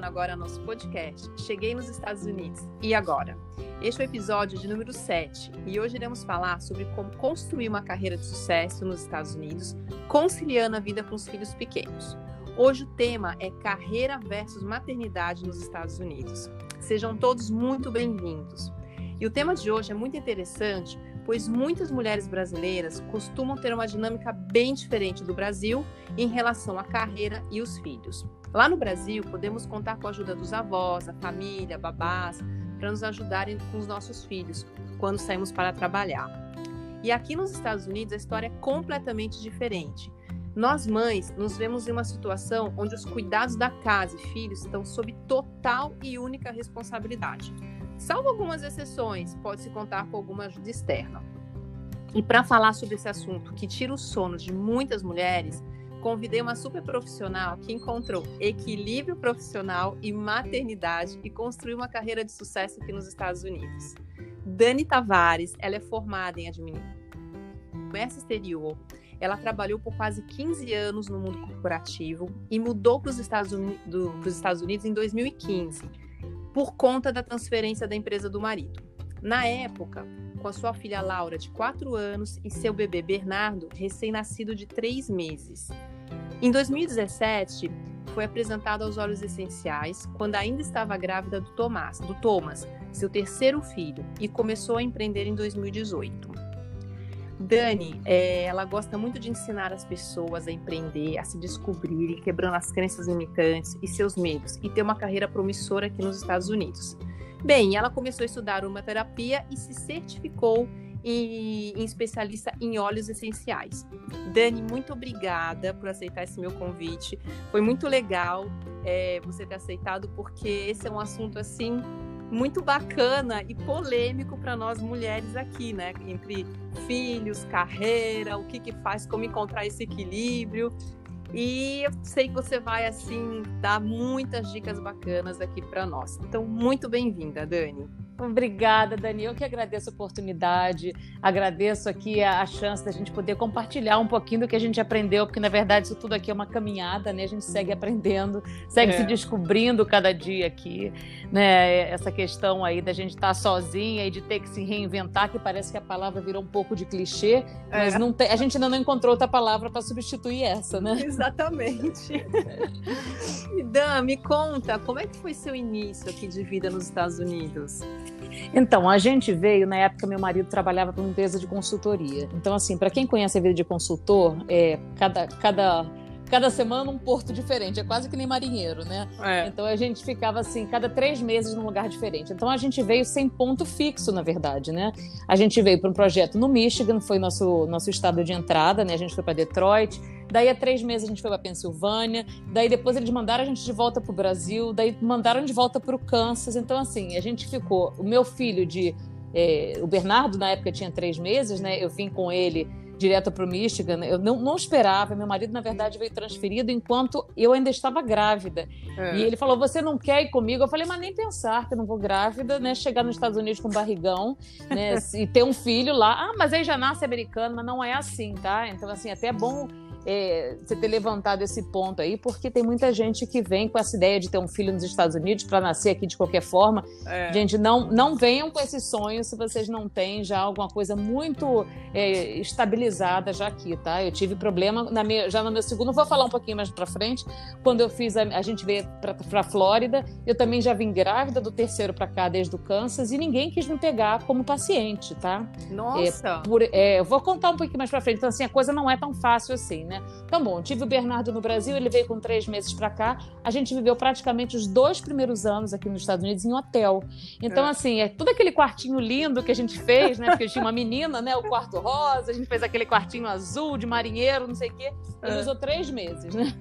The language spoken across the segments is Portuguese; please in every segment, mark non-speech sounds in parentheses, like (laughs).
agora nosso podcast. Cheguei nos Estados Unidos. E agora? Este é o episódio de número 7 e hoje iremos falar sobre como construir uma carreira de sucesso nos Estados Unidos, conciliando a vida com os filhos pequenos. Hoje o tema é carreira versus maternidade nos Estados Unidos. Sejam todos muito bem-vindos. E o tema de hoje é muito interessante pois muitas mulheres brasileiras costumam ter uma dinâmica bem diferente do Brasil em relação à carreira e os filhos. Lá no Brasil, podemos contar com a ajuda dos avós, a família, babás, para nos ajudarem com os nossos filhos quando saímos para trabalhar. E aqui nos Estados Unidos a história é completamente diferente. Nós mães nos vemos em uma situação onde os cuidados da casa e filhos estão sob total e única responsabilidade. Salvo algumas exceções, pode-se contar com alguma ajuda externa. E para falar sobre esse assunto que tira o sono de muitas mulheres, convidei uma super profissional que encontrou equilíbrio profissional e maternidade e construiu uma carreira de sucesso aqui nos Estados Unidos. Dani Tavares, ela é formada em administração comércio exterior. Ela trabalhou por quase 15 anos no mundo corporativo e mudou para os Estados, Estados Unidos em 2015 por conta da transferência da empresa do marido. Na época, com a sua filha Laura, de 4 anos, e seu bebê Bernardo, recém-nascido de 3 meses. Em 2017, foi apresentado aos Olhos Essenciais quando ainda estava grávida do Tomás, do Thomas, seu terceiro filho, e começou a empreender em 2018. Dani, é, ela gosta muito de ensinar as pessoas a empreender, a se descobrirem, quebrando as crenças limitantes e seus medos, e ter uma carreira promissora aqui nos Estados Unidos. Bem, ela começou a estudar uma terapia e se certificou em, em, especialista em óleos essenciais. Dani, muito obrigada por aceitar esse meu convite. Foi muito legal é, você ter aceitado, porque esse é um assunto assim muito bacana e polêmico para nós mulheres aqui, né? Entre filhos, carreira, o que que faz, como encontrar esse equilíbrio. E eu sei que você vai assim dar muitas dicas bacanas aqui para nós. Então, muito bem-vinda, Dani. Obrigada, Dani. Eu que agradeço a oportunidade, agradeço aqui a, a, chance da gente poder compartilhar um pouquinho do que a gente aprendeu, porque na verdade isso tudo aqui é uma caminhada, né? A gente segue aprendendo, segue é. se descobrindo cada dia aqui, né? Essa questão aí da gente estar tá sozinha e de ter que se reinventar, que parece que a palavra virou um pouco de clichê, mas é. não tem, a gente ainda não encontrou outra palavra para substituir essa, né? Exatamente. (laughs) Dan, me conta, como é que foi seu início aqui de vida nos Estados Unidos? Então, a gente veio, na época, meu marido trabalhava para uma empresa de consultoria. Então, assim, para quem conhece a vida de consultor, é, cada, cada cada semana um porto diferente, é quase que nem marinheiro, né? É. Então a gente ficava assim, cada três meses num lugar diferente. Então a gente veio sem ponto fixo, na verdade, né? A gente veio para um projeto no Michigan, foi nosso, nosso estado de entrada, né? A gente foi para Detroit, daí há três meses a gente foi para Pensilvânia, daí depois eles mandaram a gente de volta para o Brasil, daí mandaram de volta para o Kansas. Então, assim, a gente ficou. O meu filho de. É, o Bernardo, na época, tinha três meses, né? Eu vim com ele direto para o Michigan. Eu não, não, esperava. Meu marido, na verdade, veio transferido enquanto eu ainda estava grávida. É. E ele falou: Você não quer ir comigo? Eu falei: Mas nem pensar que eu não vou grávida, né? Chegar nos Estados Unidos com barrigão, né? (laughs) e ter um filho lá. Ah, mas aí já nasce americano, mas não é assim, tá? Então, assim, até é bom é, você ter levantado esse ponto aí, porque tem muita gente que vem com essa ideia de ter um filho nos Estados Unidos para nascer aqui de qualquer forma. É. Gente, não, não venham com esse sonho se vocês não têm já alguma coisa muito é, estabilizada já aqui, tá? Eu tive problema na minha, já no meu segundo, vou falar um pouquinho mais para frente. Quando eu fiz, a, a gente veio para a Flórida, eu também já vim grávida do terceiro para cá desde o Kansas e ninguém quis me pegar como paciente, tá? Nossa! É, por, é, eu vou contar um pouquinho mais para frente. Então, assim, a coisa não é tão fácil assim, né? Né? Então, bom, tive o Bernardo no Brasil, ele veio com três meses para cá. A gente viveu praticamente os dois primeiros anos aqui nos Estados Unidos em hotel. Então, é. assim, é tudo aquele quartinho lindo que a gente fez, né? Porque tinha uma menina, né? O quarto rosa, a gente fez aquele quartinho azul de marinheiro, não sei o quê. Ele é. usou três meses, né?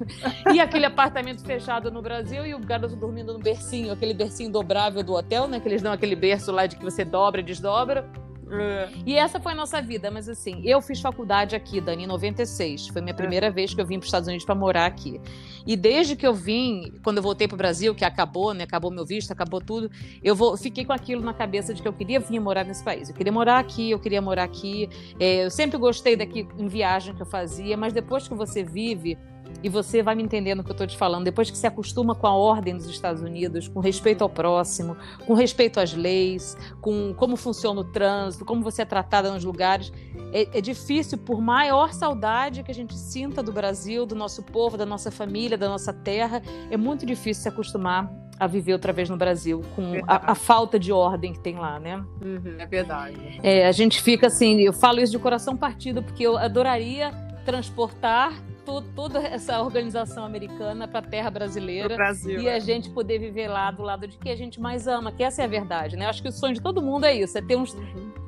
E aquele apartamento fechado no Brasil e o garoto dormindo no bercinho, aquele bercinho dobrável do hotel, né? Que eles dão aquele berço lá de que você dobra e desdobra. É. E essa foi a nossa vida, mas assim, eu fiz faculdade aqui, Dani, em 96. Foi minha primeira é. vez que eu vim para os Estados Unidos para morar aqui. E desde que eu vim, quando eu voltei para o Brasil, que acabou, né? Acabou meu visto, acabou tudo, eu vou, fiquei com aquilo na cabeça de que eu queria vir morar nesse país. Eu queria morar aqui, eu queria morar aqui. É, eu sempre gostei daqui em viagem que eu fazia, mas depois que você vive e você vai me entendendo o que eu estou te falando, depois que se acostuma com a ordem dos Estados Unidos, com respeito ao próximo, com respeito às leis, com como funciona o trânsito, como você é tratada nos lugares, é, é difícil, por maior saudade que a gente sinta do Brasil, do nosso povo, da nossa família, da nossa terra, é muito difícil se acostumar a viver outra vez no Brasil, com a, a, falta de ordem que tem lá, né? Uhum, é verdade. É, a gente fica assim, eu falo isso de coração partido, porque eu adoraria transportar toda essa organização americana para a terra brasileira Brasil, e é. a gente poder viver lá do lado de que a gente mais ama, que essa é a verdade, né? Acho que o sonho de todo mundo é isso, é ter uns, uhum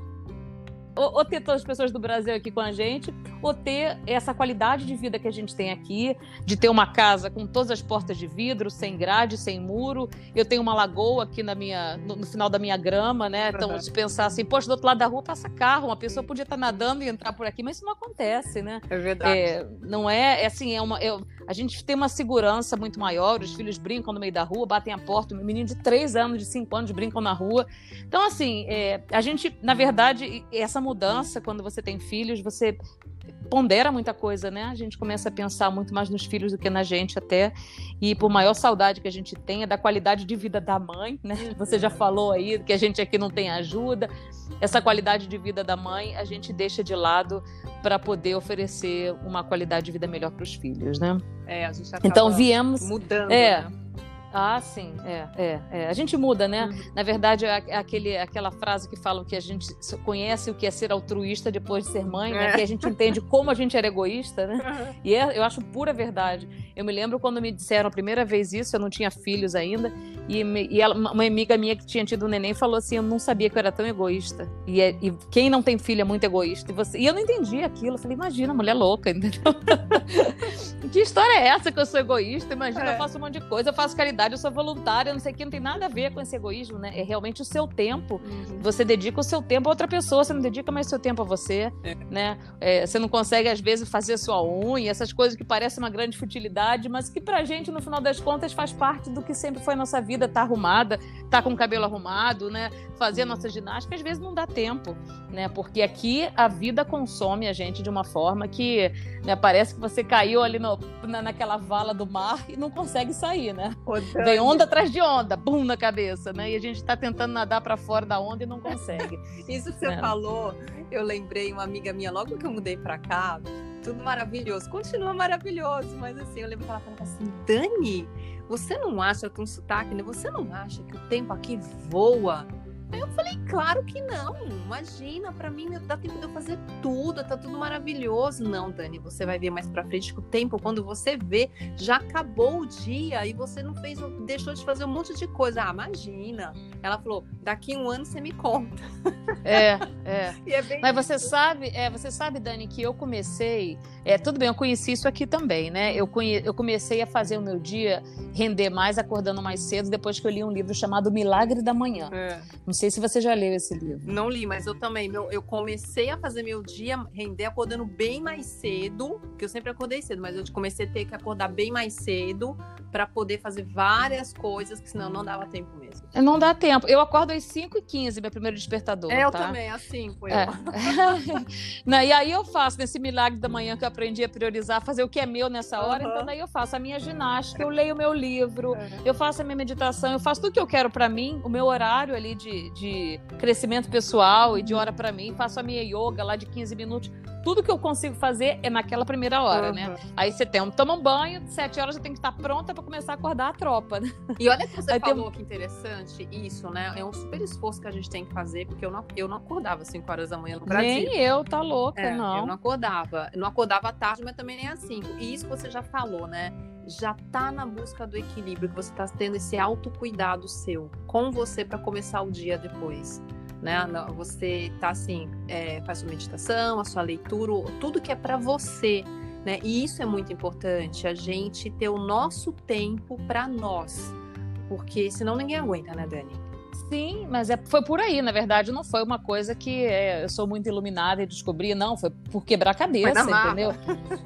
ou, ou, ter todas as pessoas do Brasil aqui com a gente, ou ter essa qualidade de vida que a gente tem aqui, de ter uma casa com todas as portas de vidro, sem grade, sem muro. Eu tenho uma lagoa aqui na minha, no, no final da minha grama, né? Então, se pensar assim, poxa, do outro lado da rua passa carro, uma pessoa podia estar nadando e entrar por aqui, mas isso não acontece, né? É verdade. É, não é, é assim, é uma. É, a gente tem uma segurança muito maior, os filhos brincam no meio da rua, batem a porta, um menino de 3 anos, de 5 anos brincam na rua. Então, assim, é, a gente, na verdade, essa mudança, quando você tem filhos, você pondera muita coisa, né? A gente começa a pensar muito mais nos filhos do que na gente até. E por maior saudade que a gente tenha da qualidade de vida da mãe, né? Você já falou aí que a gente aqui não tem ajuda. Essa qualidade de vida da mãe a gente deixa de lado para poder oferecer uma qualidade de vida melhor para os filhos, né? É, a gente então viemos mudando. É, né? Ah, sim, é, é, é. A gente muda, né? Uhum. Na verdade, é, é aquele, aquela frase que falam que a gente conhece o que é ser altruísta depois de ser mãe, né? É. Que a gente entende como a gente era egoísta, né? (laughs) Uhum. E é, eu acho pura verdade. Eu me lembro quando me disseram a primeira vez isso, eu não tinha filhos ainda, e, me, e ela, uma amiga minha que tinha tido um neném falou assim: Eu não sabia que eu era tão egoísta. E, é, e quem não tem filho é muito egoísta. E, você, e eu não entendi aquilo. Eu falei: Imagina, mulher louca, (laughs) entendeu? que história é essa que eu sou egoísta? Imagina, eu faço um monte de coisa, eu faço caridade eu sou voluntária, não sei o que, não tem nada a ver com esse egoísmo, né? É realmente o seu tempo. Uhum. Você dedica o seu tempo a outra pessoa, você não dedica mais seu tempo a você, é. né? É, você não consegue, às vezes, fazer sua unha, essas coisas que parecem uma grande futilidade, mas que pra gente, no final das contas, faz parte do que sempre foi a nossa vida, tá arrumada, tá com o cabelo arrumado, né? Fazer a nossa ginástica, às vezes não dá tempo, né? Porque aqui a vida consome a gente de uma forma que né, parece que você caiu ali no, na, naquela vala do mar e não consegue sair, né? Vem onda atrás de onda, bum na cabeça, né? E a gente está tentando nadar para fora da onda e não consegue. (laughs) Isso que você é. falou, eu lembrei uma amiga minha, logo que eu mudei para cá, tudo maravilhoso, continua maravilhoso, mas assim, eu lembro que ela falava assim, Dani, você não acha com sotaque, né? Você não acha que o tempo aqui voa? Aí eu falei, claro que não. Imagina, para mim dá tempo de eu fazer tudo, tá tudo maravilhoso. Não, Dani, você vai ver mais para frente que o tempo, quando você vê, já acabou o dia e você não fez, deixou de fazer um monte de coisa. Ah, imagina. Ela falou, daqui um ano você me conta. É, (laughs) é. é Mas você sabe, é, você sabe, Dani, que eu comecei, é, tudo bem, eu conheci isso aqui também, né? Eu, conhe, eu comecei a fazer o meu dia render mais, acordando mais cedo, depois que eu li um livro chamado Milagre da Manhã. É. Não sei se você já leu esse livro. Não li, mas eu também. Meu, eu comecei a fazer meu dia render acordando bem mais cedo, que eu sempre acordei cedo, mas eu comecei a ter que acordar bem mais cedo para poder fazer várias coisas, que senão não dava tempo mesmo. Não dá tempo. Eu acordo às 5h15, meu primeiro despertador. É, eu tá? também, assim foi é. (laughs) Não, e aí eu faço nesse milagre da manhã que eu aprendi a priorizar, fazer o que é meu nessa hora. Uhum. Então daí eu faço a minha ginástica, eu leio o meu livro, uhum. eu faço a minha meditação, eu faço tudo que eu quero para mim, o meu horário ali de, de crescimento pessoal e de hora para mim, faço a minha yoga lá de 15 minutos tudo que eu consigo fazer é naquela primeira hora, uhum. né? Aí você tem, toma um banho, sete horas já tem que estar pronta para começar a acordar a tropa, né? E olha que você Aí falou tem... que interessante isso, né? É um super esforço que a gente tem que fazer, porque eu não, eu não acordava 5 horas da manhã no Brasil. Nem eu, tá louca, é, não. Eu não acordava. Eu não acordava à tarde, mas também nem às 5. E isso você já falou, né? Já tá na busca do equilíbrio, que você tá tendo esse autocuidado seu com você para começar o dia depois né? Você tá assim, é, faz sua meditação, a sua leitura, tudo que é para você, né? E isso é muito importante, a gente ter o nosso tempo para nós, porque senão ninguém aguenta, né, Dani? Sim, mas é, foi por aí, na verdade, não foi uma coisa que é, eu sou muito iluminada e descobri, não, foi por quebrar a cabeça, entendeu?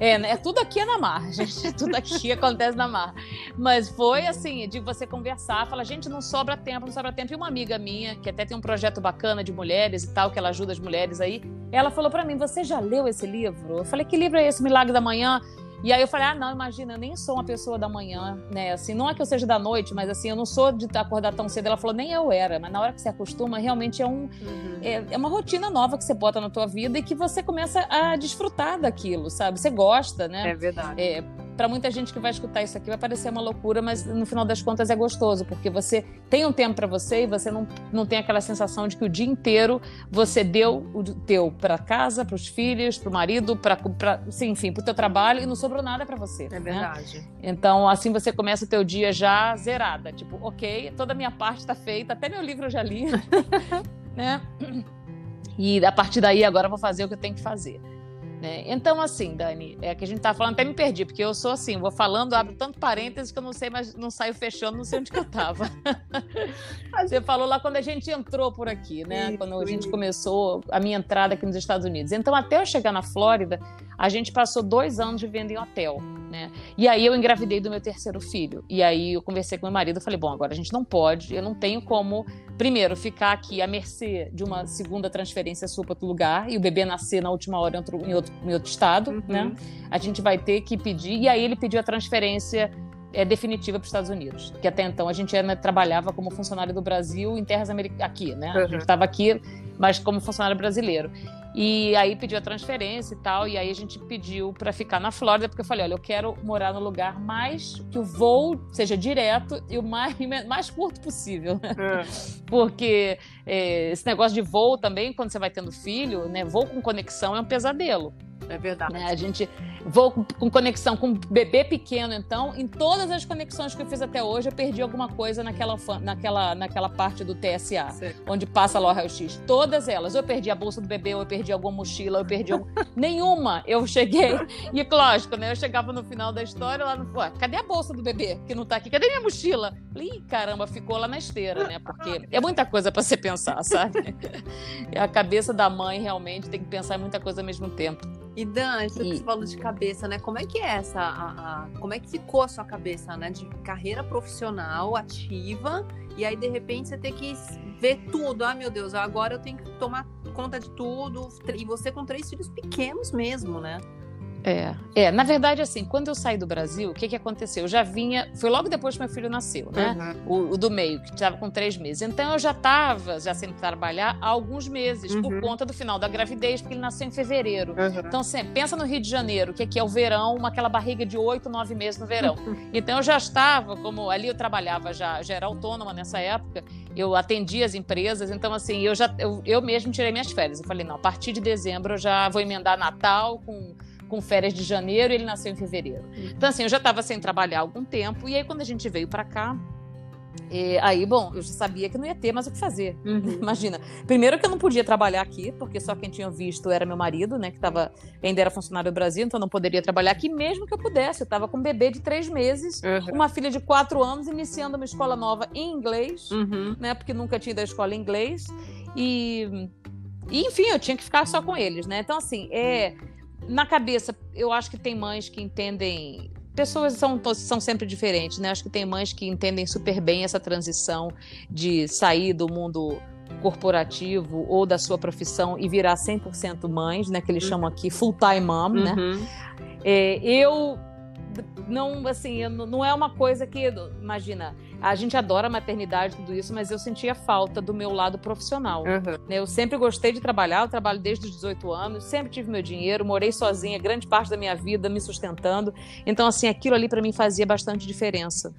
É, né, tudo aqui é na mar, gente, (laughs) tudo aqui acontece na mar. Mas foi assim, de você conversar, falar, gente, não sobra tempo, não sobra tempo. E uma amiga minha, que até tem um projeto bacana de mulheres e tal, que ela ajuda as mulheres aí, ela falou para mim, você já leu esse livro? Eu falei, que livro é esse, Milagre da Manhã? E aí eu falei, ah, não, imagina, eu nem sou uma pessoa da manhã, né? Assim, não é que eu seja da noite, mas assim, eu não sou de acordar tão cedo. Ela falou, nem eu era, mas na hora que você acostuma, realmente é um uhum. é, é, uma rotina nova que você bota na tua vida e que você começa a desfrutar daquilo, sabe? Você gosta, né? É verdade. É, para muita gente que vai escutar isso aqui vai parecer uma loucura, mas no final das contas é gostoso, porque você tem um tempo para você e você não, não tem aquela sensação de que o dia inteiro você deu o teu para casa, para os filhos, para o marido, para enfim, para o teu trabalho e não sobrou nada para você. É né? verdade. Então, assim você começa o teu dia já zerada, tipo, ok, toda a minha parte está feita, até meu livro eu já li, (laughs) né? E a partir daí agora eu vou fazer o que eu tenho que fazer. Né? Então, assim, Dani, é que a gente tá falando, até me perdi, porque eu sou assim, vou falando, abro tanto parênteses que eu não sei, mas não saio fechando, não sei onde que eu tava. (laughs) Você falou lá quando a gente entrou por aqui, né? Isso, quando a gente isso. começou a minha entrada aqui nos Estados Unidos. Então, até eu chegar na Flórida, a gente passou dois anos vivendo em hotel, né? E aí eu engravidei do meu terceiro filho. E aí eu conversei com meu marido, e falei, bom, agora a gente não pode, eu não tenho como, primeiro, ficar aqui à mercê de uma segunda transferência sua para outro lugar e o bebê nascer na última hora em outro, em outro, em outro estado, uhum. né? A gente vai ter que pedir. E aí ele pediu a transferência é, definitiva para os Estados Unidos. Que até então a gente era, trabalhava como funcionário do Brasil em terras americanas, aqui, né? Uhum. A gente estava aqui, mas como funcionário brasileiro. E aí pediu a transferência e tal, e aí a gente pediu para ficar na Flórida, porque eu falei, olha, eu quero morar no lugar mais que o voo seja direto e o mais, (laughs) mais curto possível. É. (laughs) Porque é, esse negócio de voo também, quando você vai tendo filho, né, voo com conexão é um pesadelo. É verdade. Né? A gente vou com conexão com bebê pequeno, então, em todas as conexões que eu fiz até hoje, eu perdi alguma coisa naquela, naquela, naquela parte do TSA, certo. onde passa lá o raio-x. Todas elas. Eu perdi a bolsa do bebê, ou eu perdi alguma mochila, eu perdi algum... (laughs) nenhuma. Eu cheguei, e lógico, né? Eu chegava no final da história lá no. Ué, cadê a bolsa do bebê que não tá aqui? Cadê minha mochila? Ih, caramba, ficou lá na esteira, né? Porque é muita coisa para você pensar, sabe? (laughs) a cabeça da mãe realmente tem que pensar em muita coisa ao mesmo tempo. E Dan, isso que você falou de cabeça, né? Como é que é essa, a, a, como é que ficou a sua cabeça, né? De carreira profissional ativa e aí de repente você tem que ver tudo. Ah, meu Deus, agora eu tenho que tomar conta de tudo. E você com três filhos pequenos mesmo, né? É, é, na verdade, assim, quando eu saí do Brasil, o que, que aconteceu? Eu já vinha, foi logo depois que meu filho nasceu, né? Uhum. O, o, do meio, que estava com três meses. Então eu já estava, já sem trabalhar há alguns meses, uhum. por conta do final da gravidez, porque ele nasceu em fevereiro. Uhum. Então, assim, pensa no Rio de Janeiro, que aqui é o verão, uma, aquela barriga de oito, nove meses no verão. (laughs) Então eu já estava, como ali eu trabalhava já, já era autônoma nessa época, eu atendia as empresas, então assim, eu já eu, eu mesmo tirei minhas férias. Eu falei, não, a partir de dezembro eu já vou emendar Natal com com férias de janeiro e ele nasceu em fevereiro. Então, assim, eu já estava sem trabalhar há algum tempo, e aí quando a gente veio para cá, e aí, bom, eu já sabia que não ia ter mais o que fazer. Uhum. (laughs) Imagina. Primeiro que eu não podia trabalhar aqui, porque só quem tinha visto era meu marido, né? Que tava, ainda era funcionário do Brasil, então não poderia trabalhar aqui, mesmo que eu pudesse. Eu estava com um bebê de três meses, uhum. uma filha de quatro anos, iniciando uma escola nova em inglês, uhum. né? Porque nunca tinha ido à escola em inglês. E, e, enfim, eu tinha que ficar só com eles, né? Então, assim, é na cabeça, eu acho que tem mães que entendem. Pessoas são, são sempre diferentes, né? Acho que tem mães que entendem super bem essa transição de sair do mundo corporativo ou da sua profissão e virar 100% mães, né? Que eles chamam aqui full-time mom, né? Uhum. É, eu não, assim, não é uma coisa que, imagina, a gente adora a maternidade tudo isso, mas eu sentia falta do meu lado profissional. Uhum. Eu sempre gostei de trabalhar, eu trabalho desde os 18 anos, sempre tive meu dinheiro, morei sozinha grande parte da minha vida me sustentando. Então, assim, aquilo ali para mim fazia bastante diferença.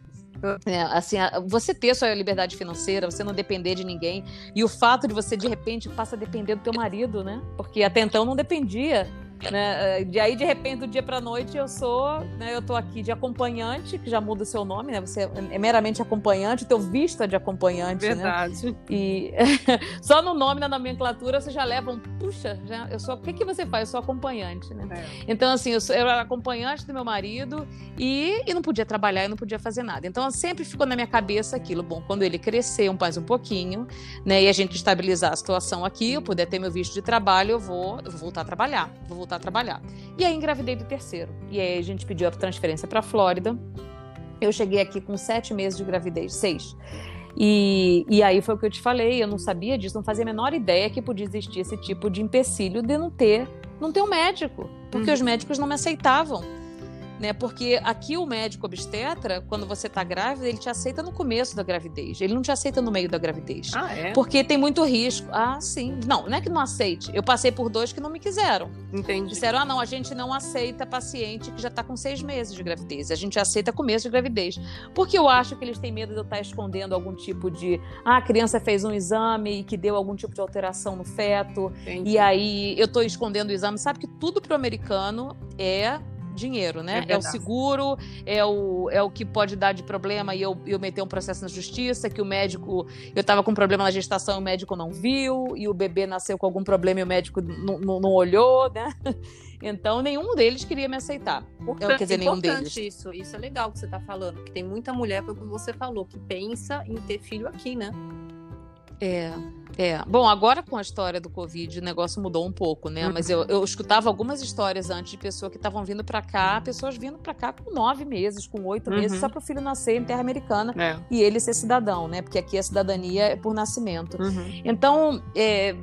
É, assim, você ter sua liberdade financeira, você não depender de ninguém e o fato de você de repente passa a depender do teu marido, né? Porque até então não dependia né? De aí, de repente, do dia para noite, eu sou, né? Eu tô aqui de acompanhante, que já muda o seu nome, né? Você é meramente acompanhante, o teu visto é de acompanhante, né? Verdade. Né? E (laughs) só no nome, na nomenclatura, você já leva um, puxa, já, eu sou, o que que você faz? Eu sou acompanhante, né? É. Então, assim, eu, sou, eu era acompanhante do meu marido e, e não podia trabalhar, e não podia fazer nada. Então, sempre ficou na minha cabeça aquilo, bom, quando ele crescer mais um pouquinho, né? E a gente estabilizar a situação aqui, eu puder ter meu visto de trabalho, eu vou, eu vou voltar a trabalhar, vou voltar voltar a trabalhar. E aí engravidei do terceiro. E aí a gente pediu a transferência para a Flórida. Eu cheguei aqui com sete meses de gravidez, seis. E, e aí foi o que eu te falei, eu não sabia disso, não fazia a menor ideia que podia existir esse tipo de empecilho de não ter, não ter um médico, porque uhum. os médicos não me aceitavam. Né? Porque aqui o médico obstetra, quando você está grávida, ele te aceita no começo da gravidez. Ele não te aceita no meio da gravidez. Ah, é? Porque tem muito risco. Ah, sim. Não, não é que não aceite. Eu passei por dois que não me quiseram. Entendi. Disseram, ah, não, a gente não aceita paciente que já está com seis meses de gravidez. A gente aceita começo de gravidez. Porque eu acho que eles têm medo de eu estar escondendo algum tipo de. Ah, a criança fez um exame e que deu algum tipo de alteração no feto. Entendi. E aí eu estou escondendo o exame. Sabe que tudo pro americano é dinheiro, né? É É, o seguro, é o, é o que pode dar de problema e eu, eu meter um processo na justiça, que o médico. Eu estava com problema na gestação e o médico não viu, e o bebê nasceu com algum problema e o médico não, olhou, né? (laughs) Então nenhum deles queria me aceitar. Importante, quer dizer, nenhum importante deles. isso. Isso é legal que você tá falando. Que tem muita mulher, foi o que você falou, que pensa em ter filho aqui, né? É, é. Bom, agora com a história do Covid, o negócio mudou um pouco, né? Uhum. Mas eu, eu escutava algumas histórias antes de pessoas que estavam vindo para cá, pessoas vindo para cá com nove meses, com oito Uhum. meses, só para o filho nascer em terra americana É. e ele ser cidadão, né? Porque aqui a cidadania é por nascimento. Uhum. Então, é,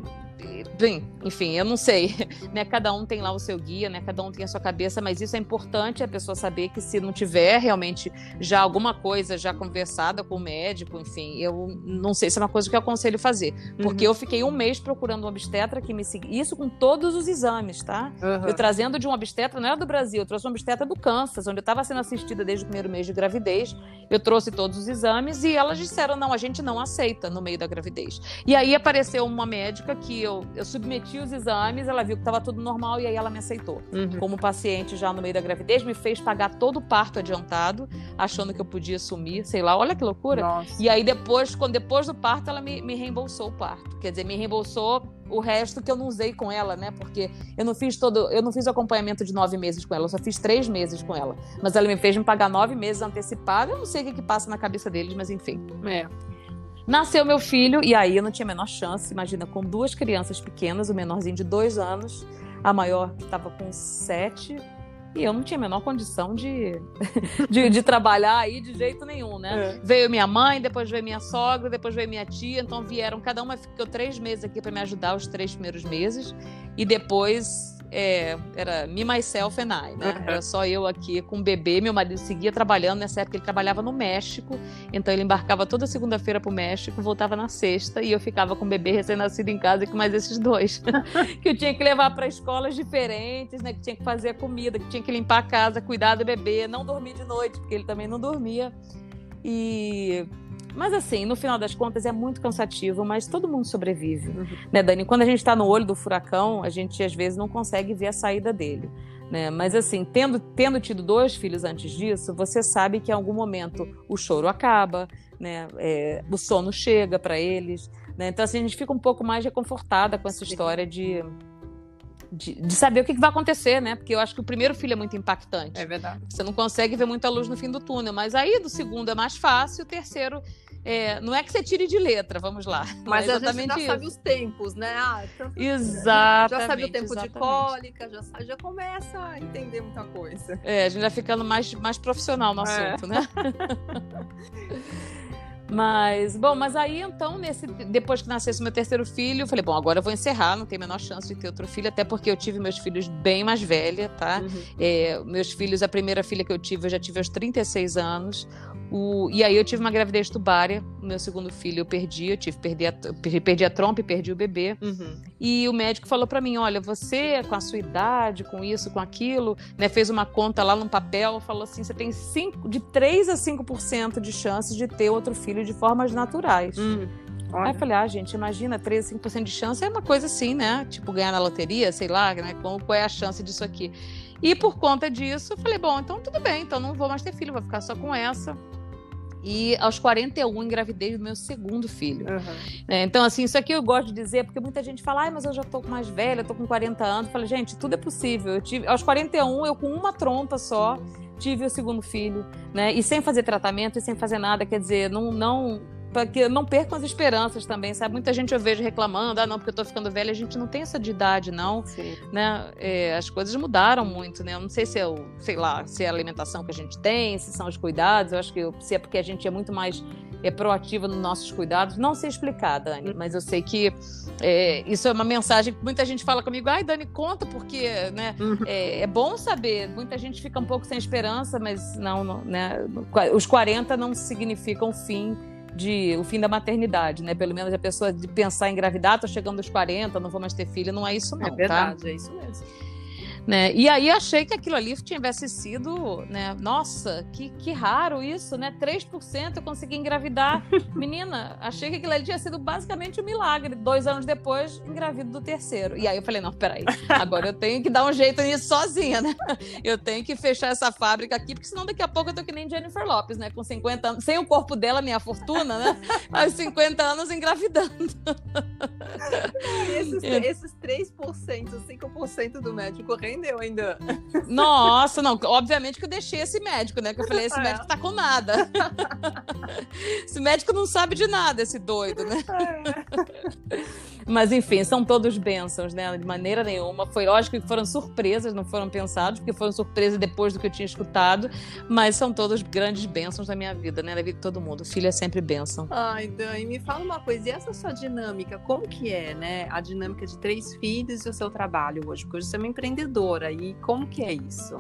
bem, enfim, eu não sei, (laughs) né? Cada um tem lá o seu guia, né? Cada um tem a sua cabeça, mas isso é importante a pessoa saber que se não tiver realmente já alguma coisa já conversada com o médico, enfim, eu não sei se é uma coisa que eu aconselho fazer, porque Uhum. eu fiquei um mês procurando um obstetra que me seguia, isso com todos os exames, tá? Uhum. Eu trazendo de um obstetra, não era do Brasil, eu trouxe um obstetra do Kansas, onde eu estava sendo assistida desde o primeiro mês de gravidez. Eu trouxe todos os exames e elas disseram: não, a gente não aceita no meio da gravidez. E aí apareceu uma médica que eu, eu submeti os exames, ela viu que estava tudo normal e aí ela me aceitou. Uhum. Como paciente já no meio da gravidez, me fez pagar todo o parto adiantado, achando que eu podia sumir, sei lá, olha que loucura. Nossa. E aí depois, quando depois do parto, ela me, me reembolsou o parto. Quer dizer, me reembolsou o resto que eu não usei com ela, né? Porque eu não fiz todo, eu não fiz o acompanhamento de nove meses com ela, eu só fiz três meses com ela. Mas ela me fez me pagar nove meses antecipado. Eu não sei o que, que passa na cabeça deles, mas enfim. É. Nasceu meu filho e aí eu não tinha a menor chance. Imagina, com duas crianças pequenas, o menorzinho de dois anos, a maior que estava com sete. E eu não tinha a menor condição de, (laughs) de, de trabalhar aí de jeito nenhum, né? É. Veio minha mãe, depois veio minha sogra, depois veio minha tia. Então vieram, cada uma ficou três meses aqui para me ajudar os três primeiros meses. E depois é, era me, myself and I, né? Era só eu aqui com o bebê. Meu marido seguia trabalhando. Nessa época ele trabalhava no México. Então ele embarcava toda segunda-feira para o México, voltava na sexta. E eu ficava com o bebê recém-nascido em casa e com mais esses dois. (laughs) que eu tinha que levar para escolas diferentes, né? Que tinha que fazer a comida, que tinha que limpar a casa, cuidar do bebê, não dormir de noite, porque ele também não dormia. E mas assim, no final das contas é muito cansativo, mas todo mundo sobrevive, Uhum. né, Dani? Quando a gente está no olho do furacão, a gente às vezes não consegue ver a saída dele, né? Mas assim, tendo tendo tido dois filhos antes disso, você sabe que em algum momento o choro acaba, né? É, o sono chega para eles, né? Então assim, a gente fica um pouco mais reconfortada com essa história de de, de saber o que que vai acontecer, né? Porque eu acho que o primeiro filho é muito impactante. É verdade. Você não consegue ver muita luz no fim do túnel. Mas aí do segundo é mais fácil, o terceiro é, não é que você tire de letra, vamos lá. Mas é a gente exatamente já isso. sabe os tempos, né? Ah, tanto- Exatamente. Já sabe o tempo de exatamente. cólica, já, sabe- já começa a entender muita coisa. É, a gente vai ficando mais, mais profissional no É. assunto, né? (laughs) Mas, bom, mas aí então, nesse, depois que nascesse meu terceiro filho, eu falei, bom, agora eu vou encerrar, não tem a menor chance de ter outro filho, até porque eu tive meus filhos bem mais velha, tá? Uhum. É, meus filhos, a primeira filha que eu tive, eu já tive aos 36 anos. O, e aí eu tive uma gravidez tubária. O meu segundo filho eu perdi, eu tive perdi a, perdi, a trompa e perdi o bebê. Uhum. E o médico falou para mim: olha, você com a sua idade, com isso, com aquilo, né, fez uma conta lá num papel, falou assim: você tem cinco, de 3 a 5% de chances de ter outro filho de formas naturais. Hum. Aí Olha. eu falei, ah, gente, imagina, 3 a 5% de chance é uma coisa assim, né? Tipo, ganhar na loteria, sei lá, né? Qual, qual é a chance disso aqui? E por conta disso, eu falei, bom, então tudo bem, então não vou mais ter filho, vou ficar só com essa. E aos 41 engravidei do meu segundo filho. Uhum. né? Então, assim, isso aqui eu gosto de dizer, porque muita gente fala, ai, mas eu já tô mais velha, tô com 40 anos. Eu falei, gente, tudo é possível. Eu tive, aos 41, eu com uma trompa só, tive o segundo filho, né? E sem fazer tratamento e sem fazer nada, quer dizer, não. não para que não percam as esperanças também, sabe? Muita gente eu vejo reclamando, ah, não, porque eu tô ficando velha, a gente não tem essa de idade, não Sim. né? É, as coisas mudaram muito, né? Eu não sei se é o, sei lá, se é a alimentação que a gente tem, se são os cuidados. Eu acho que eu- se é porque a gente é muito mais é proativa nos nossos cuidados. Não sei explicar, Dani, mas eu sei que é, isso é uma mensagem que muita gente fala comigo. Ai, Dani, conta, porque né, uhum. é, é, bom saber. Muita gente fica um pouco sem esperança, mas não, não né, os 40 não significam fim de o fim da maternidade, né? Pelo menos a pessoa de pensar em engravidar, tô chegando aos 40, não vou mais ter filho, não é isso não, É verdade, tá? é isso mesmo. Né? E aí achei que aquilo ali tivesse sido, né? Nossa, que, que raro isso, né? 3% eu consegui engravidar. (laughs) Menina, achei que aquilo ali tinha sido basicamente um milagre. Dois anos depois, engravido do terceiro. E aí eu falei, não, peraí, agora eu tenho que dar um jeito nisso sozinha, né? Eu tenho que fechar essa fábrica aqui, porque senão daqui a pouco eu tô que nem Jennifer Lopes, né? Com 50 anos, sem o corpo dela, minha fortuna, né? Aos 50 anos engravidando. esses, (laughs) esses 3%, 5% do médico rende entendeu ainda. Nossa, não, obviamente que eu deixei esse médico, né? Que eu falei, esse (laughs) é. médico tá com nada. (laughs) esse médico não sabe de nada, esse doido, né? É. Mas enfim, são todos bênçãos, né? De maneira nenhuma. Foi lógico que foram surpresas, não foram pensados, porque foram surpresas depois do que eu tinha escutado, mas são todos grandes bênçãos da minha vida, né? Da vida de todo mundo. Filho é sempre bênção. Ai, Dani, me fala uma coisa, e essa sua dinâmica, como que é, né? A dinâmica de três filhos e o seu trabalho hoje? Porque hoje você é uma empreendedora, e como que é isso?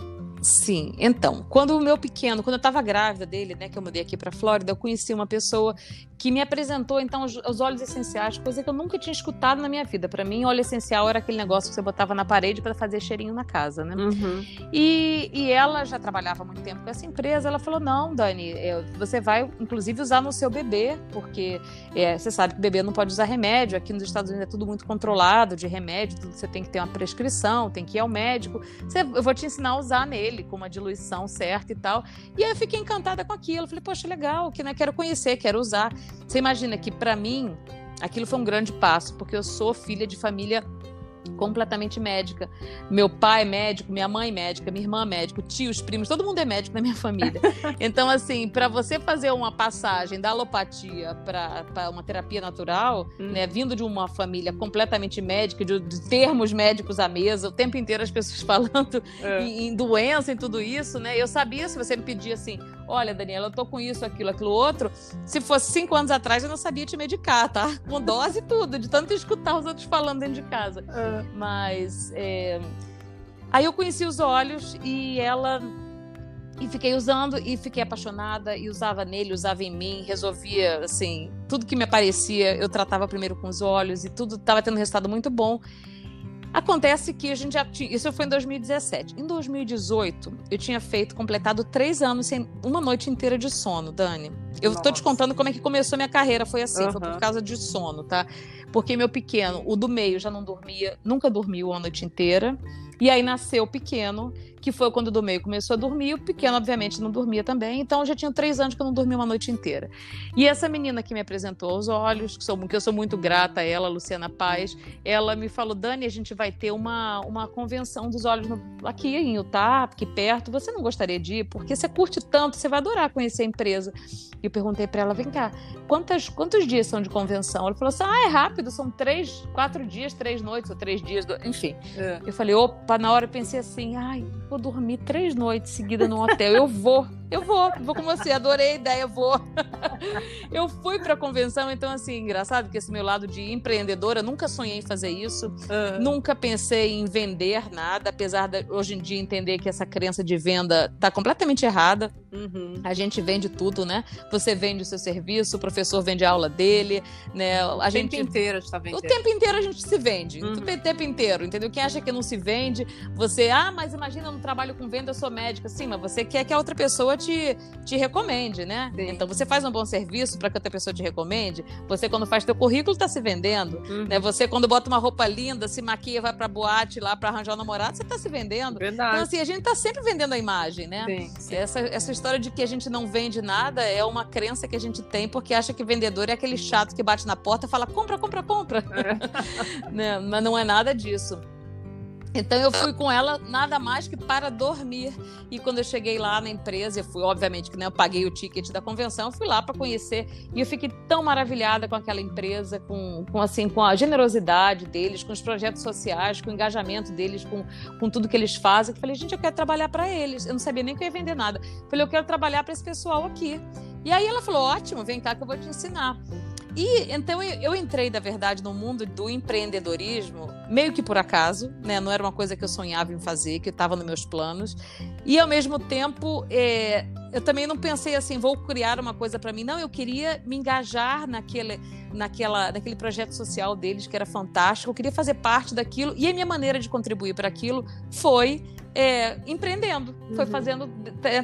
Sim, então, quando o meu pequeno, quando eu estava grávida dele, né, que eu mudei aqui para Flórida, eu conheci uma pessoa que me apresentou então os, os óleos essenciais, coisa que eu nunca tinha escutado na minha vida. Para mim, óleo essencial era aquele negócio que você botava na parede para fazer cheirinho na casa, né? Uhum. E, e ela já trabalhava há muito tempo com essa empresa. Ela falou: não, Dani, é, você vai inclusive usar no seu bebê, porque é, você sabe que o bebê não pode usar remédio. Aqui nos Estados Unidos é tudo muito controlado de remédio, tudo, você tem que ter uma prescrição, tem que ir ao médico. Você, eu vou te ensinar a usar nele com uma diluição certa e tal. E aí eu fiquei encantada com aquilo. Falei, poxa, legal, que né, quero conhecer, quero usar. Você imagina que para mim aquilo foi um grande passo, porque eu sou filha de família completamente médica. Meu pai é médico, minha mãe é médica, minha irmã é médico, tios, primos, todo mundo é médico na minha família. (laughs) Então, assim, para você fazer uma passagem da alopatia para uma terapia natural, hum. né, vindo de uma família completamente médica, de, de, termos médicos à mesa, o tempo inteiro as pessoas (laughs) falando é. em, em, doença e tudo isso, né? Eu sabia se você me pedir assim, olha, Daniela, eu tô com isso, aquilo, aquilo outro. Se fosse cinco anos atrás, eu não sabia te medicar, tá? (laughs) Com dose e tudo, de tanto escutar os outros falando dentro de casa. É. Mas é... aí eu conheci os olhos e ela e fiquei usando e fiquei apaixonada e usava nele, usava em mim, resolvia assim, tudo que me aparecia, eu tratava primeiro com os olhos e tudo estava tendo um resultado muito bom. Acontece que a gente já tinha. Isso foi em 2017. Em 2018, eu tinha feito, completado três anos sem uma noite inteira de sono, Dani. Eu Nossa. tô te contando como é que começou minha carreira. Foi assim, uhum. foi por causa de sono, tá? Porque meu pequeno, o do meio, já não dormia, nunca dormiu a noite inteira. E aí nasceu o pequeno, que foi quando do meio começou a dormir. O pequeno, obviamente, não dormia também. Então, já tinha três anos que eu não dormia uma noite inteira. E essa menina que me apresentou os olhos, que, sou, que eu sou muito grata a ela, Luciana Paz, ela me falou: Dani, a gente vai ter uma, uma convenção dos olhos no, aqui em Utah, aqui perto. Você não gostaria de ir? Porque você curte tanto, você vai adorar conhecer a empresa. E eu perguntei para ela: vem cá, quantas, quantos dias são de convenção? Ela falou assim: ah, é rápido, são três, quatro dias, três noites, ou três dias, do... enfim. É. Eu falei: opa, na hora eu pensei assim: ai, vou dormir três noites seguidas num hotel, eu vou. Eu vou, vou com você, adorei a ideia, vou. (laughs) eu fui para a convenção, então assim, engraçado que esse meu lado de empreendedora, nunca sonhei em fazer isso, uhum. nunca pensei em vender nada, apesar de hoje em dia entender que essa crença de venda tá completamente errada. Uhum. A gente vende tudo, né? Você vende o seu serviço, o professor vende a aula dele, né? A o gente tempo inteiro está vendendo. O tempo inteiro a gente se vende, uhum. o tempo inteiro, entendeu? Quem acha que não se vende, você, ah, mas imagina, eu não trabalho com venda, eu sou médica, sim, mas você quer que a outra pessoa te, te recomende, né? Sim. Então você faz um bom serviço para que outra pessoa te recomende. Você, quando faz teu currículo, está se vendendo. Uhum. Né? Você, quando bota uma roupa linda, se maquia, vai pra boate lá para arranjar um namorado, você está se vendendo. Verdade. Então, assim, a gente está sempre vendendo a imagem, né? Sim, sim. Essa, essa história de que a gente não vende nada é uma crença que a gente tem porque acha que vendedor é aquele chato que bate na porta e fala compra, compra, compra. É. (laughs) né? Mas não é nada disso. Então eu fui com ela nada mais que para dormir. E quando eu cheguei lá na empresa, eu fui, obviamente, que né, eu paguei o ticket da convenção, fui lá para conhecer e eu fiquei tão maravilhada com aquela empresa, com, com assim, com a generosidade deles, com os projetos sociais, com o engajamento deles, com, com tudo que eles fazem. Que falei, gente, eu quero trabalhar para eles. Eu não sabia nem que eu ia vender nada. Falei, eu quero trabalhar para esse pessoal aqui. E aí ela falou: ótimo, vem cá que eu vou te ensinar. E então eu, entrei, na verdade, no mundo do empreendedorismo meio que por acaso, né? Não era uma coisa que eu sonhava em fazer, que estava nos meus planos. E ao mesmo tempo, é, eu também não pensei assim, vou criar uma coisa para mim. Não, eu queria me engajar naquele, naquela, naquele projeto social deles que era fantástico. Eu queria fazer parte daquilo e a minha maneira de contribuir para aquilo foi é, empreendendo, uhum. foi fazendo,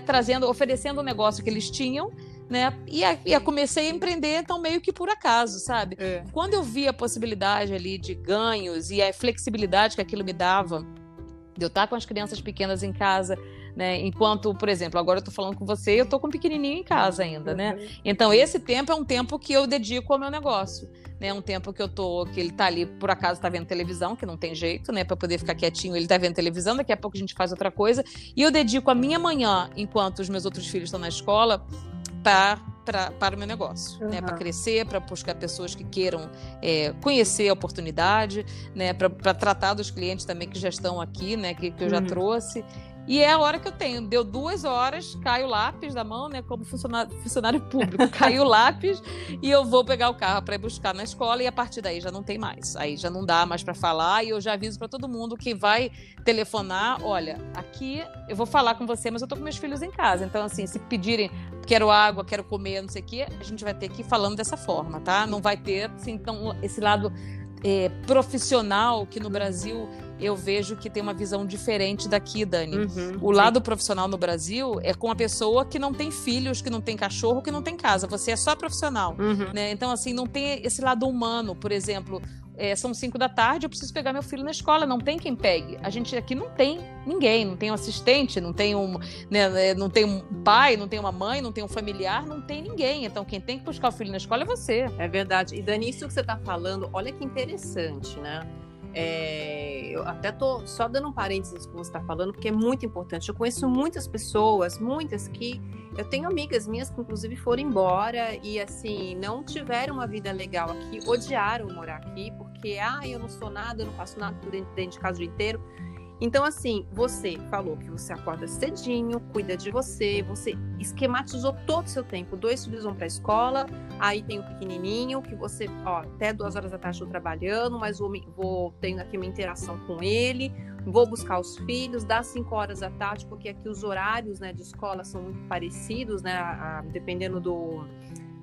trazendo, oferecendo um negócio que eles tinham né? E, a, e a comecei a empreender, então meio que por acaso, sabe? É. Quando eu vi a possibilidade ali de ganhos e a flexibilidade que aquilo me dava, de eu estar com as crianças pequenas em casa, né? Enquanto, por exemplo, agora eu tô falando com você, eu tô com um pequenininho em casa ainda, né? Uhum. Então esse tempo é um tempo que eu dedico ao meu negócio, né? Um tempo que eu tô, que ele tá ali por acaso tá vendo televisão, que não tem jeito, né? Para poder ficar quietinho, ele tá vendo televisão, daqui a pouco a gente faz outra coisa, e eu dedico a minha manhã, enquanto os meus outros filhos estão na escola, para Pra, para o meu negócio, uhum. né? Para crescer, para buscar pessoas que queiram é, conhecer a oportunidade, né? Para tratar dos clientes também que já estão aqui, né? Que, que eu já uhum. trouxe. E é a hora que eu tenho. Deu duas horas, cai o lápis da mão, né? Como funcionário, funcionário (laughs) público, cai o lápis e eu vou pegar o carro para ir buscar na escola e a partir daí já não tem mais. Aí já não dá mais para falar e eu já aviso para todo mundo que vai telefonar, olha, aqui eu vou falar com você, mas eu tô com meus filhos em casa. Então assim, se pedirem, quero água, quero comer, não sei o quê, a gente vai ter que ir falando dessa forma, tá? Não vai ter assim, então esse lado é, profissional que no Brasil eu vejo que tem uma visão diferente daqui, Dani. Uhum, o lado profissional no Brasil é com a pessoa que não tem filhos, que não tem cachorro, que não tem casa. Você é só profissional. Uhum. Né? Então, assim, não tem esse lado humano. Por exemplo, é, são cinco da tarde, eu preciso pegar meu filho na escola, não tem quem pegue. A gente aqui não tem ninguém, não tem um assistente, não tem um, né, é, não tem um pai, não tem uma mãe, não tem um familiar, não tem ninguém. Então quem tem que buscar o filho na escola é você. É verdade. E Dani, isso que você está falando, olha que interessante, né? É, eu até tô só dando um parênteses que você está falando, porque é muito importante. Eu conheço muitas pessoas, muitas que eu tenho amigas minhas que inclusive foram embora e assim não tiveram uma vida legal aqui, odiaram morar aqui porque ah eu não sou nada, eu não faço nada dentro, dentro de casa o dia inteiro. Então, assim, você falou que você acorda cedinho, cuida de você, você esquematizou todo o seu tempo. Dois filhos vão para a escola, aí tem o pequenininho, que você, ó, até duas horas da tarde estou trabalhando, mas vou, vou tendo aqui uma interação com ele, vou buscar os filhos, dá cinco horas da tarde, porque aqui os horários né, de escola são muito parecidos, né, a, a, dependendo do.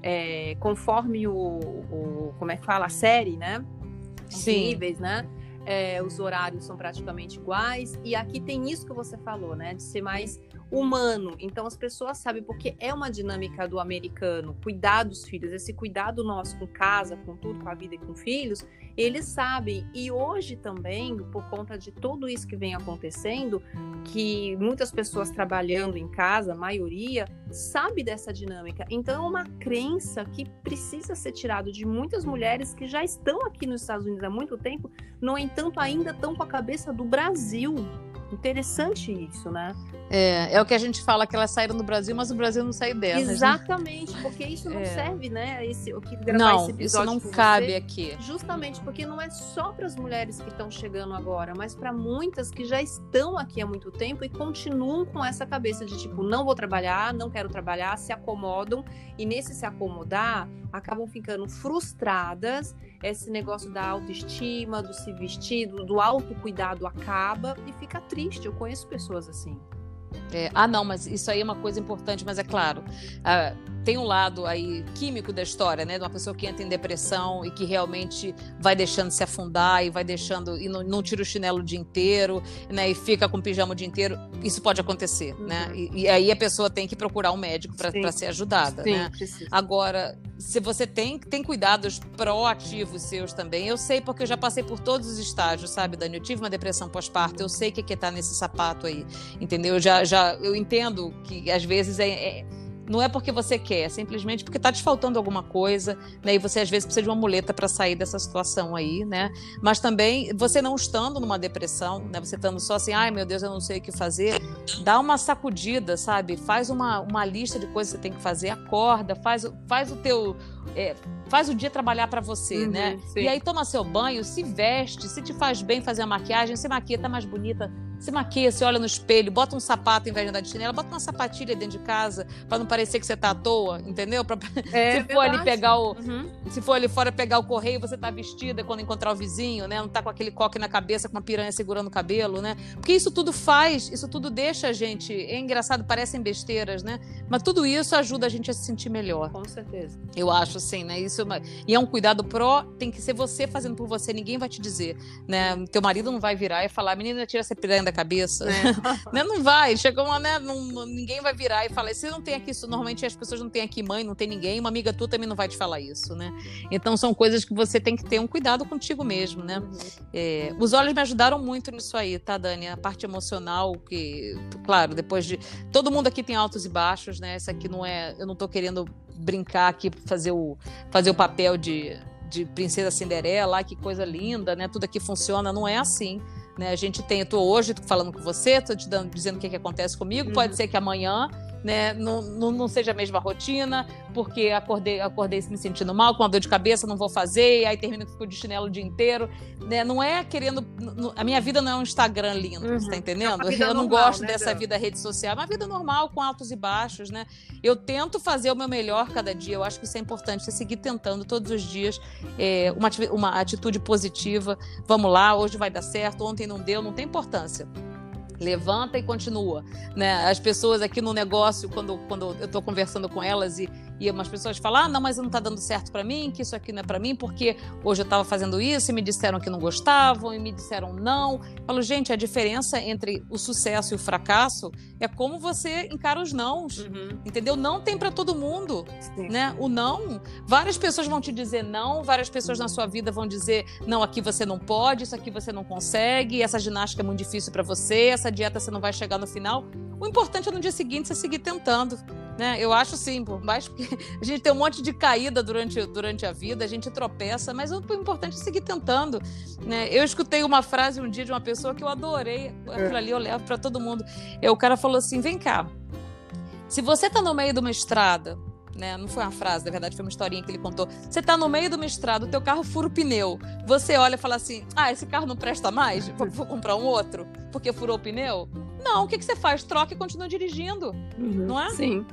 É, conforme o, o, como é que fala, a série, né? Sim. níveis, né? É, os horários são praticamente iguais. E aqui tem isso que você falou, né? De ser mais humano. Então as pessoas sabem, porque é uma dinâmica do americano, cuidar dos filhos, esse cuidado nosso com casa, com tudo, com a vida e com filhos, eles sabem. E hoje também, por conta de tudo isso que vem acontecendo, que muitas pessoas trabalhando em casa, a maioria, sabe dessa dinâmica. Então é uma crença que precisa ser tirado de muitas mulheres que já estão aqui nos Estados Unidos há muito tempo, no entanto ainda estão com a cabeça do Brasil. Interessante isso, né? É, é o que a gente fala que elas saíram do Brasil, mas o Brasil não saiu delas. Né? Exatamente, né? porque isso não é. serve, né? Esse, o que gravar não, esse episódio isso não cabe você, aqui. Justamente porque não é só para as mulheres que estão chegando agora, mas para muitas que já estão aqui há muito tempo e continuam com essa cabeça de tipo, não vou trabalhar, não quero trabalhar, se acomodam e nesse se acomodar acabam ficando frustradas esse negócio da autoestima, do se vestir, do, do autocuidado acaba e fica triste. Eu conheço pessoas assim. É, ah, não, mas isso aí é uma coisa importante, mas é claro. Ah, tem um lado aí químico da história, né? De uma pessoa que entra em depressão e que realmente vai deixando se afundar e vai deixando e não, não tira o chinelo o dia inteiro, né? E fica com o pijama o dia inteiro. Isso pode acontecer, né? uhum. né? E, e, aí a pessoa tem que procurar um médico para ser ajudada, Sim, né? Precisa. Agora, se você tem tem cuidados proativos seus também, eu sei porque eu já passei por todos os estágios, sabe, Dani? Eu tive uma depressão pós-parto, eu sei que é que tá nesse sapato aí, entendeu? Eu já já eu entendo que às vezes é, é não é porque você quer, é simplesmente porque está te faltando alguma coisa, né? E você às vezes precisa de uma muleta para sair dessa situação aí, né? Mas também você não estando numa depressão, né? Você estando só assim, ai meu Deus, eu não sei o que fazer, dá uma sacudida, sabe? Faz uma, uma lista de coisas que você tem que fazer, acorda, faz, faz o teu é, faz o dia trabalhar para você, né? uhum, né? Sim. E aí toma seu banho, se veste, se te faz bem fazer a maquiagem, se maquia, tá mais bonita, se maquia, se olha no espelho, bota um sapato em vez de andar de chinela, bota uma sapatilha dentro de casa para não parecer que você tá à toa, entendeu? Pra, (laughs) é, se for ali pegar o, uhum. se for ali fora pegar o correio, você tá vestida quando encontrar o vizinho, né? Não tá com aquele coque na cabeça com uma piranha segurando o cabelo, né? Porque isso tudo faz, isso tudo deixa a gente, é engraçado, parecem besteiras, né? Mas tudo isso ajuda a gente a se sentir melhor. Com certeza. Eu acho assim, né? Isso é e é um cuidado pró, tem que ser você fazendo por você, ninguém vai te dizer, né? Teu marido não vai virar e falar, menina, tira essa piranha da cabeça. É. (laughs) né? Não vai, chegou uma, né? Não, ninguém vai virar e falar. Se não tem aqui, normalmente as pessoas não têm aqui mãe, não tem ninguém, uma amiga tua também não vai te falar isso, né? Então são coisas que você tem que ter um cuidado contigo mesmo, né? Uhum. É, os olhos me ajudaram muito nisso aí, tá, Dani? A parte emocional, que, claro, depois de. Todo mundo aqui tem altos e baixos, né? Essa aqui não é. Eu não tô querendo brincar aqui, fazer o, fazer o papel de, de princesa Cinderela, que coisa linda, né? Tudo aqui funciona, não é assim. Né? A gente tem, eu tô hoje falando com você, tô te dando, dizendo o que, que acontece comigo. Uhum. Pode ser que amanhã né, não, não, não, seja a mesma rotina, porque acordei, acordei me sentindo mal, com uma dor de cabeça, não vou fazer, e aí termino que fico de chinelo o dia inteiro. Né? Não é querendo. A minha vida não é um Instagram lindo, uhum. você tá entendendo? É eu não normal, gosto né, dessa vida rede social, é uma vida normal, com altos e baixos, né? Eu tento fazer o meu melhor cada dia, eu acho que isso é importante, você seguir tentando todos os dias é, uma, uma atitude positiva. Vamos lá, hoje vai dar certo, ontem não deu, não tem importância levanta e continua, né? As pessoas aqui no negócio, quando, quando eu estou conversando com elas e, e umas pessoas falam, ah, não, mas não está dando certo para mim, que isso aqui não é para mim, porque hoje eu estava fazendo isso e me disseram que não gostavam e me disseram não. Eu falo, gente, a diferença entre o sucesso e o fracasso é como você encara os nãos, uhum. entendeu? Não tem para todo mundo, Sim. né? O não, várias pessoas vão te dizer não, várias pessoas na sua vida vão dizer, não, aqui você não pode, isso aqui você não consegue, essa ginástica é muito difícil para você, essa dieta você não vai chegar no final. O importante é no dia seguinte você seguir tentando. Né? Eu acho sim, por mais que a gente tem um monte de caída durante, durante a vida, a gente tropeça, mas o importante é seguir tentando. Né? Eu escutei uma frase um dia de uma pessoa que eu adorei, aquilo ali eu levo para todo mundo. É, o cara falou assim: vem cá, se você está no meio de uma estrada né? Não foi uma frase, na verdade foi uma historinha que ele contou. Você está no meio do mestrado, teu carro fura o pneu. Você olha e fala assim: "Ah, esse carro não presta mais, vou, vou comprar um outro porque furou o pneu?" Não, o que que você faz? Troca e continua dirigindo. Uhum, não é? Sim.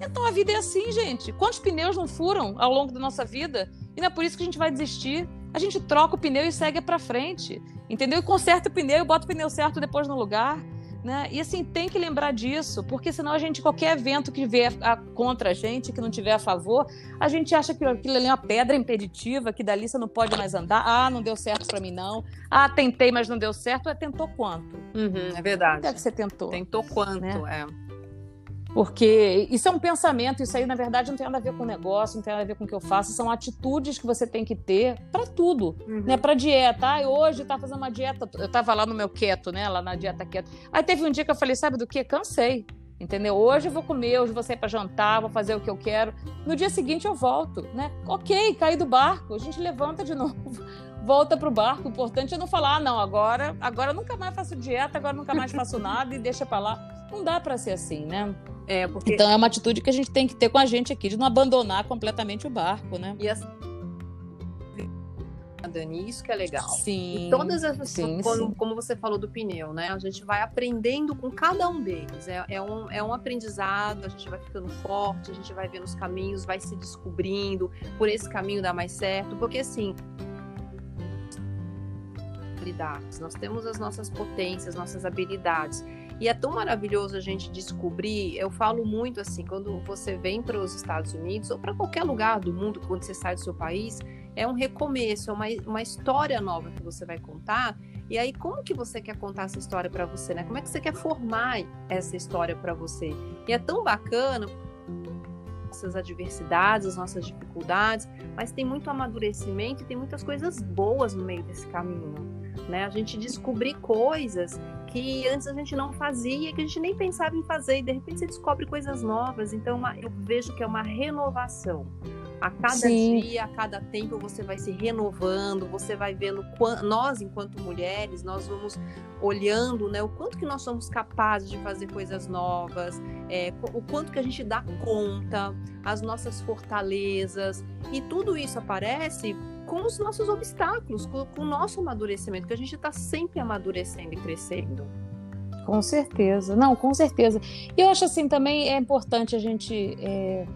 Então a vida é assim, gente. Quantos pneus não furam ao longo da nossa vida? E não é por isso que a gente vai desistir. A gente troca o pneu e segue para frente. Entendeu? E conserta o pneu e bota o pneu certo depois no lugar. Né? E assim, tem que lembrar disso, porque senão a gente, qualquer evento que vier a, contra a gente, que não tiver a favor, a gente acha que aquilo ali é uma pedra impeditiva, que dali você não pode mais andar. Ah, não deu certo para mim, não. Ah, tentei, mas não deu certo. É, tentou quanto? Uhum, é verdade. Quanto é que você tentou? Tentou quanto, né? é. Porque isso é um pensamento, isso aí, na verdade, não tem nada a ver com o negócio, não tem nada a ver com o que eu faço, são atitudes que você tem que ter para tudo, uhum. né? Para dieta. Ah, hoje tá fazendo uma dieta, eu tava lá no meu keto, né? Lá na dieta keto. Aí teve um dia que eu falei, sabe do que? Cansei. Entendeu? Hoje eu vou comer, hoje vou sair para jantar, vou fazer o que eu quero. No dia seguinte eu volto, né? Ok, caí do barco, a gente levanta de (laughs) novo volta para o barco. O importante é não falar, ah, não, agora, agora nunca mais faço dieta, agora nunca mais faço nada e deixa para lá. Não dá para ser assim, né? É, porque... Então é uma atitude que a gente tem que ter com a gente aqui, de não abandonar completamente o barco, né? E assim, Dani, isso que é legal. Sim. E todas as sim, como, sim. como, você falou do pneu, né? A gente vai aprendendo com cada um deles. É, é, um, é um aprendizado, a gente vai ficando forte, a gente vai vendo os caminhos, vai se descobrindo, por esse caminho dá mais certo. Porque assim, nós temos as nossas potências, nossas habilidades. E é tão maravilhoso a gente descobrir. Eu falo muito assim, quando você vem para os Estados Unidos ou para qualquer lugar do mundo, quando você sai do seu país, é um recomeço, é uma, uma história nova que você vai contar. E aí, como que você quer contar essa história para você, né? Como é que você quer formar essa história para você? E é tão bacana nossas adversidades, as nossas dificuldades, mas tem muito amadurecimento e tem muitas coisas boas no meio desse caminho, né? A gente descobrir coisas que antes a gente não fazia, que a gente nem pensava em fazer, e de repente você descobre coisas novas. Então eu vejo que é uma renovação. A cada Sim. dia, a cada tempo você vai se renovando, você vai vendo nós enquanto mulheres, nós vamos olhando, né, o quanto que nós somos capazes de fazer coisas novas, é, o quanto que a gente dá conta, as nossas fortalezas e tudo isso aparece com os nossos obstáculos, com, com o nosso amadurecimento, que a gente está sempre amadurecendo e crescendo. Com certeza. Não, com certeza. E eu acho assim também é importante a gente. É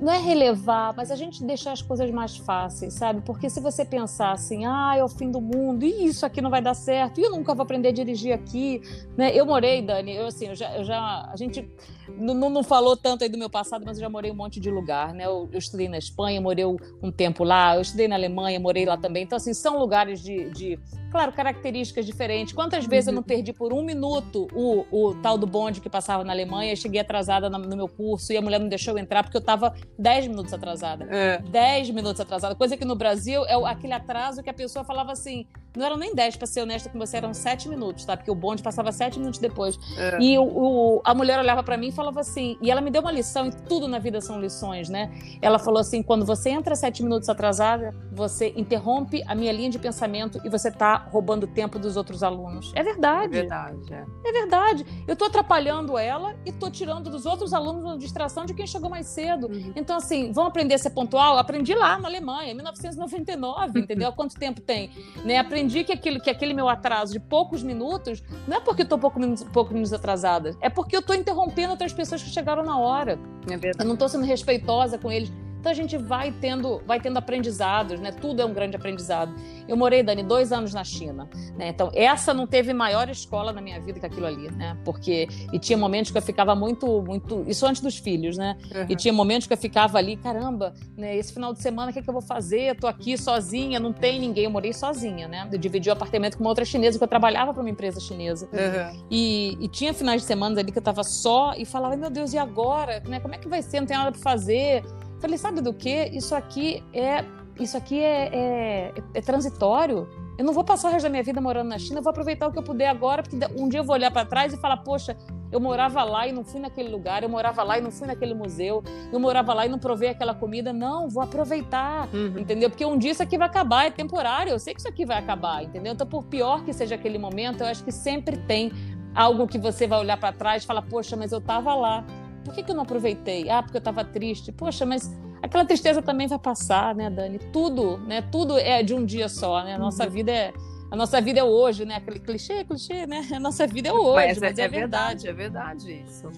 não é relevar, mas a gente deixar as coisas mais fáceis, sabe? Porque se você pensar assim, ah, é o fim do mundo, e isso aqui não vai dar certo, e eu nunca vou aprender a dirigir aqui, né? Eu morei, Dani, eu assim, eu já, eu já a gente não, não falou tanto aí do meu passado, mas eu já morei um monte de lugar, né? Eu, eu estudei na Espanha, morei um tempo lá, eu estudei na Alemanha, morei lá também. Então, assim, são lugares de, de claro, características diferentes. Quantas vezes uhum. eu não perdi por um minuto o, o tal do bonde que passava na Alemanha, cheguei atrasada no, no meu curso e a mulher não deixou eu entrar porque eu estava 10 minutos atrasada. É. 10 minutos atrasada. Coisa que no Brasil é aquele atraso que a pessoa falava assim, não eram nem 10, para ser honesta com você, eram 7 minutos, tá? Porque o bonde passava 7 minutos depois. É. E o, o, a mulher olhava para mim e falava assim, e ela me deu uma lição, e tudo na vida são lições, né? Ela falou assim: quando você entra 7 minutos atrasada, você interrompe a minha linha de pensamento e você tá roubando tempo dos outros alunos. É verdade. É verdade. É, é verdade. Eu tô atrapalhando ela e tô tirando dos outros alunos a distração de quem chegou mais cedo. Uhum. Então, assim, vão aprender a ser pontual? Aprendi lá na Alemanha, em 1999, (laughs) entendeu? Há quanto tempo tem? Né? Aprendi que aquele, que aquele meu atraso de poucos minutos não é porque eu tô pouco minutos, poucos minutos atrasada, é porque eu tô interrompendo outras pessoas que chegaram na hora. É eu não tô sendo respeitosa com eles. Então a gente vai tendo, vai tendo aprendizados, né? Tudo é um grande aprendizado. Eu morei, Dani, dois anos na China, né? Então essa não teve maior escola na minha vida que aquilo ali, né? Porque e tinha momentos que eu ficava muito, muito, isso antes dos filhos, né? Uhum. E tinha momentos que eu ficava ali, caramba, né? Esse final de semana o que, é que eu vou fazer? Eu tô aqui sozinha, não tem ninguém. Eu morei sozinha, né? Eu dividi o apartamento com uma outra chinesa que eu trabalhava para uma empresa chinesa. Uhum. E, e, tinha finais de semana ali que eu tava só e falava, meu Deus, e agora? Né? Como é que vai ser? Não tem nada para fazer. Falei, sabe do que? Isso aqui é isso aqui é, é, é, transitório. Eu não vou passar o resto da minha vida morando na China, eu vou aproveitar o que eu puder agora, porque um dia eu vou olhar para trás e falar, poxa, eu morava lá e não fui naquele lugar, eu morava lá e não fui naquele museu, eu morava lá e não provei aquela comida. Não, vou aproveitar, uhum. entendeu? Porque um dia isso aqui vai acabar, é temporário, eu sei que isso aqui vai acabar, entendeu? Então, por pior que seja aquele momento, eu acho que sempre tem algo que você vai olhar para trás e falar, poxa, mas eu estava lá por que, que eu não aproveitei? Ah, porque eu estava triste. Poxa, mas aquela tristeza também vai passar, né, Dani? Tudo, né? Tudo é de um dia só, né? A nossa uhum. vida é a nossa vida é hoje, né? Aquele clichê, clichê, né? A nossa vida é hoje, mas, mas é, é, verdade. É verdade isso.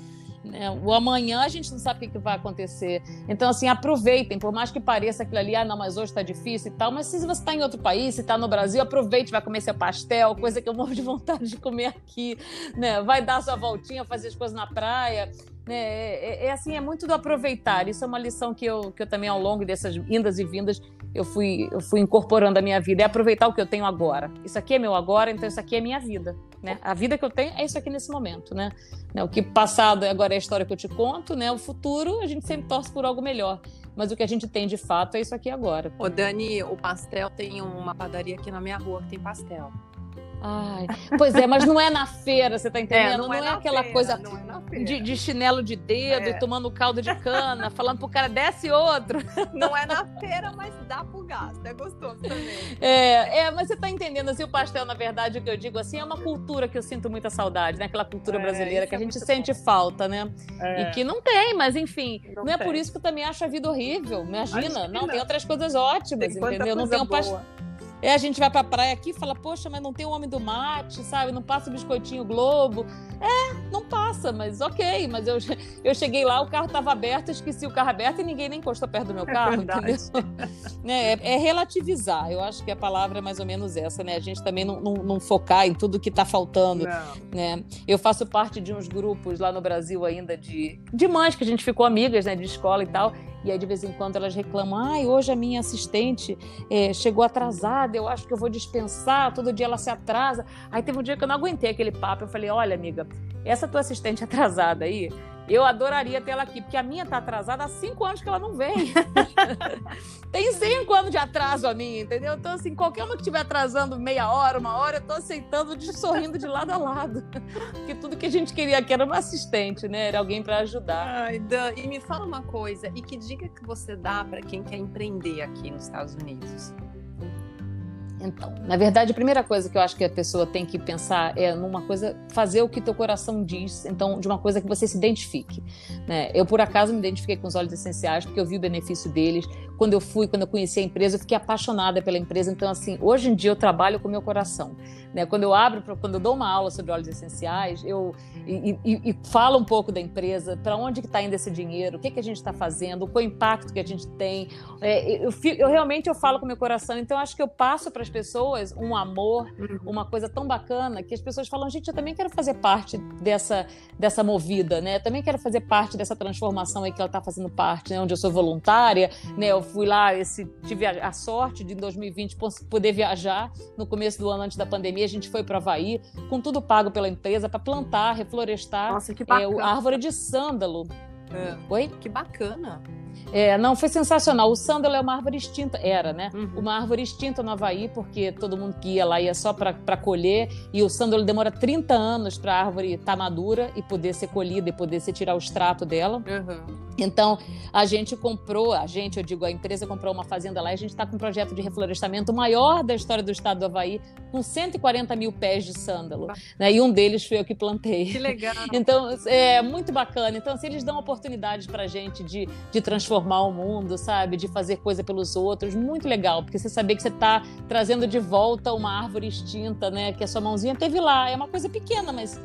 Né? O amanhã a gente não sabe o que, vai acontecer. Então, assim, aproveitem, por mais que pareça aquilo ali, ah, não, mas hoje está difícil e tal, mas se você está em outro país, se está no Brasil, aproveite, vai comer seu pastel, coisa que eu morro de (laughs) vontade de comer aqui, né? Vai dar sua voltinha, fazer as coisas na praia. Né? É, é, é, assim, é muito do aproveitar. Isso é uma lição que eu, que eu também, ao longo dessas indas e vindas, eu fui, eu fui incorporando a minha vida. É aproveitar o que eu tenho agora. Isso aqui é meu agora, então isso aqui é minha vida. Né? A vida que eu tenho é isso aqui nesse momento. Né? né o que passado agora é a história que eu te conto, né? o futuro a gente sempre torce por algo melhor. Mas o que a gente tem de fato é isso aqui agora. Ô, Dani, o pastel tem uma padaria aqui na minha rua que tem pastel. Ai, pois é, mas não é na feira, você tá entendendo? É, não, não, é, é aquela feira, coisa é de, de, chinelo de dedo é. e tomando caldo de cana, falando pro cara, desce outro. (laughs) Não é na feira, mas dá pro gasto, é gostoso também. É, é, mas você tá entendendo, assim, o pastel, na verdade, o que eu digo assim, é uma cultura que eu sinto muita saudade, né? Aquela cultura é, brasileira que a gente sente bom. falta, né? E que não tem, mas enfim, não, não é por isso que eu também acho a vida horrível, imagina. Não, tem outras coisas ótimas, tem entendeu? Não tem um pastel é, a gente vai pra praia aqui e fala, poxa, mas não tem o homem do mate, sabe? Não passa o biscoitinho Globo. É, não passa, mas ok. Mas eu, eu cheguei lá, o carro estava aberto, esqueci o carro aberto e ninguém nem encostou perto do meu é carro, é entendeu? (laughs) É, é, é, relativizar. Eu acho que a palavra é mais ou menos essa, né? A gente também não, não, não focar em tudo que está faltando. Né? Eu faço parte de uns grupos lá no Brasil ainda de, de mães que a gente ficou amigas, né? De escola e tal. E aí, de vez em quando, elas reclamam: ai, hoje a minha assistente é, chegou atrasada, eu acho que eu vou dispensar, todo dia ela se atrasa. Aí teve um dia que eu não aguentei aquele papo. Eu falei: olha, amiga, essa tua assistente (laughs) atrasada aí, eu adoraria ter ela aqui, porque a minha tá atrasada há cinco anos que ela não vem. (laughs) Tem cinco anos de atraso a minha, entendeu? Então, assim, qualquer uma que estiver atrasando meia hora, uma hora, eu tô aceitando, de, sorrindo de lado a lado. Porque tudo que a gente queria aqui era uma assistente, né? Era alguém para ajudar. Ai, Dan, e me fala uma coisa, e que dica que você dá para quem quer empreender aqui nos Estados Unidos? Então, na verdade, a primeira coisa que eu acho que a pessoa tem que pensar é numa coisa, fazer o que teu coração diz, então, de uma coisa que você se identifique. Né? Eu, por acaso, me identifiquei com os óleos essenciais, porque eu vi o benefício deles. Quando eu fui, quando eu conheci a empresa, eu fiquei apaixonada pela empresa. Então, assim, hoje em dia eu trabalho com o meu coração. Né? Quando eu abro, quando eu dou uma aula sobre óleos essenciais, eu e, e, e falo um pouco da empresa, para onde que está indo esse dinheiro, o que, que a gente está fazendo, qual o impacto que a gente tem. É, eu, eu, realmente eu falo com o meu coração. Então, acho que eu passo para as pessoas um amor, uhum. uma coisa tão bacana que as pessoas falam, gente, eu também quero fazer parte dessa, dessa movida, né? Eu também quero fazer parte dessa transformação aí que ela está fazendo parte, né? Onde eu sou voluntária, né? Eu fui lá, esse, tive a, a sorte de em 2020 poder viajar no começo do ano antes da pandemia. A gente foi para Havaí, com tudo pago pela empresa, para plantar, reflorestar Nossa, que é, a árvore de sândalo. É. Oi? Que bacana. É, não, foi sensacional. O sândalo é uma árvore extinta, era, né? Uhum. Uma árvore extinta no Havaí, porque todo mundo que ia lá ia só para colher, e o sândalo demora 30 anos para a árvore estar tá madura e poder ser colhida e poder se tirar o extrato dela. Uhum. Então, a gente comprou, a gente, eu digo, a empresa comprou uma fazenda lá e a gente está com um projeto de reflorestamento maior da história do estado do Havaí, com 140 mil pés de sândalo. Né? E um deles foi eu que plantei. Que legal! (laughs) Então, é muito bacana. Então, assim, eles dão oportunidades para a gente de, de transformar o mundo, sabe? De fazer coisa pelos outros. Muito legal, porque você saber que você está trazendo de volta uma árvore extinta, né? Que a sua mãozinha teve lá. É uma coisa pequena, mas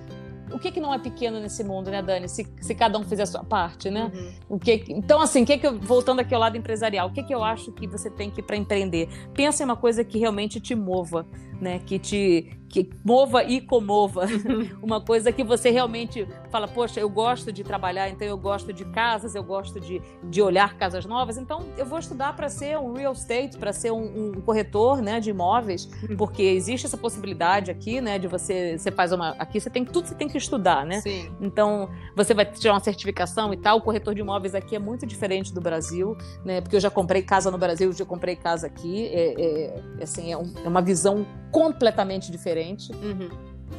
o que, que não é pequeno nesse mundo, né, Dani? Se, se cada um fizer a sua parte, né? Uhum. O que, então, assim, que que eu, voltando aqui ao lado empresarial, o que, que eu acho que você tem que para empreender? Pensa em uma coisa que realmente te mova, né? Que te, que mova e comova. (laughs) uma coisa que você realmente fala, poxa, eu gosto de trabalhar, então eu gosto de casas, eu gosto de, de olhar casas novas, então eu vou estudar para ser um real estate, para ser um, um, corretor né, de imóveis, uhum. porque existe essa possibilidade aqui, né, de você, você faz uma, aqui você tem tudo você tem que estudar, né? Sim. Então, você vai tirar uma certificação e tal, o corretor de imóveis aqui é muito diferente do Brasil, né, porque eu já comprei casa no Brasil, já comprei casa aqui, é, é assim, é, um, é uma visão completamente diferente uhum.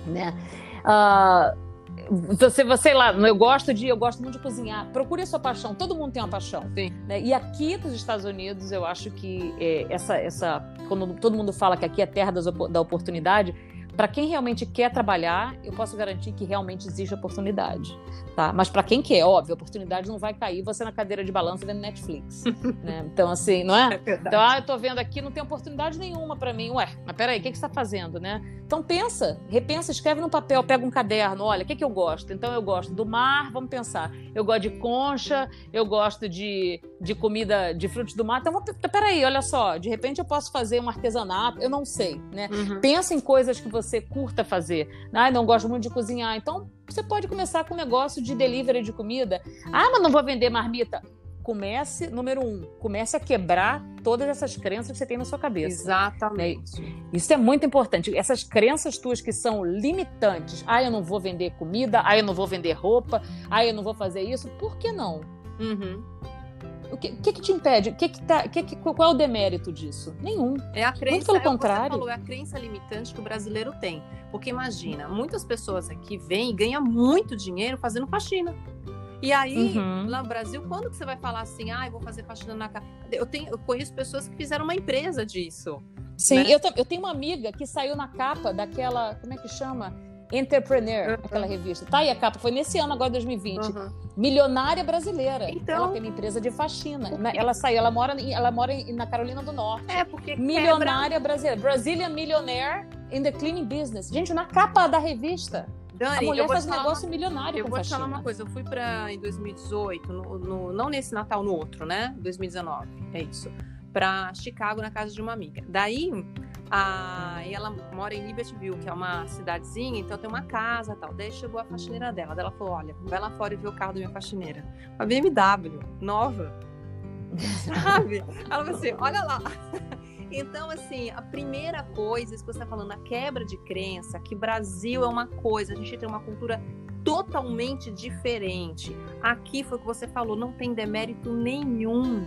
né? Uh, você, você lá, eu gosto de, eu gosto muito de cozinhar. Procure a sua paixão. Todo mundo tem uma paixão. Né? E aqui nos Estados Unidos, eu acho que é, essa, essa, quando todo mundo fala que aqui é terra das, da oportunidade, para quem realmente quer trabalhar, eu posso garantir que realmente existe oportunidade, tá? Mas para quem quer, óbvio, a oportunidade não vai cair você na cadeira de balanço vendo Netflix, (laughs) né? Então assim, não é? é então, ah, eu tô vendo aqui, não tem oportunidade nenhuma para mim. Ué, mas peraí, o que, que você está fazendo, né? Então pensa, repensa, escreve no papel, pega um caderno, olha, o que, que eu gosto? Então eu gosto do mar, vamos pensar. Eu gosto de concha, eu gosto de, de comida de frutos do mar. Então, vou, peraí, olha só, de repente eu posso fazer um artesanato, eu não sei, né? Uhum. Pensa em coisas que você curta fazer. Ah, não gosto muito de cozinhar. Então, você pode começar com um negócio de delivery de comida. Ah, mas não vou vender marmita. Comece, número um, comece a quebrar todas essas crenças que você tem na sua cabeça. Exatamente. Isso é muito importante. Essas crenças tuas que são limitantes. Ah, eu não vou vender comida. Ah, eu não vou vender roupa. Ah, eu não vou fazer isso. Por que não? Uhum. O que, que, que, te impede? O que que tá, que que, qual é o demérito disso? Nenhum. É a crença, Muito pelo é contrário. Falou, é a crença limitante que o brasileiro tem. Porque imagina, muitas pessoas aqui vêm e ganham muito dinheiro fazendo faxina. E aí, uhum. lá no Brasil, quando que você vai falar assim, ah, eu vou fazer faxina na casa? Eu, tenho, eu conheço pessoas que fizeram uma empresa disso. Sim, né? eu, eu tenho uma amiga que saiu na capa daquela, como é que chama? Entrepreneur, aquela revista. Tá aí a capa, foi nesse ano, agora 2020. Uhum. Milionária brasileira. Então, ela tem uma empresa de faxina. Ela saiu, ela mora, ela mora na Carolina do Norte. É, porque. Milionária quebra... brasileira. Brazilian Millionaire in the Cleaning Business. Gente, na capa da revista. Dani, a mulher faz um negócio uma... milionário Eu vou faxina. te falar uma coisa. Eu fui para em 2018, no, no, não nesse Natal, no outro, né? 2019. É isso. Para Chicago, na casa de uma amiga. Daí a, e ela mora em Libertyville, que é uma cidadezinha, então tem uma casa tal. Daí chegou a faxineira dela. Daí ela falou: Olha, vai lá fora e vê o carro da minha faxineira. Uma BMW, nova. (laughs) Sabe? Ela falou assim: Olha lá. (laughs) Então, assim, a primeira coisa, isso que você está falando, a quebra de crença, que Brasil é uma coisa, a gente tem uma cultura totalmente diferente. Aqui foi o que você falou, não tem demérito nenhum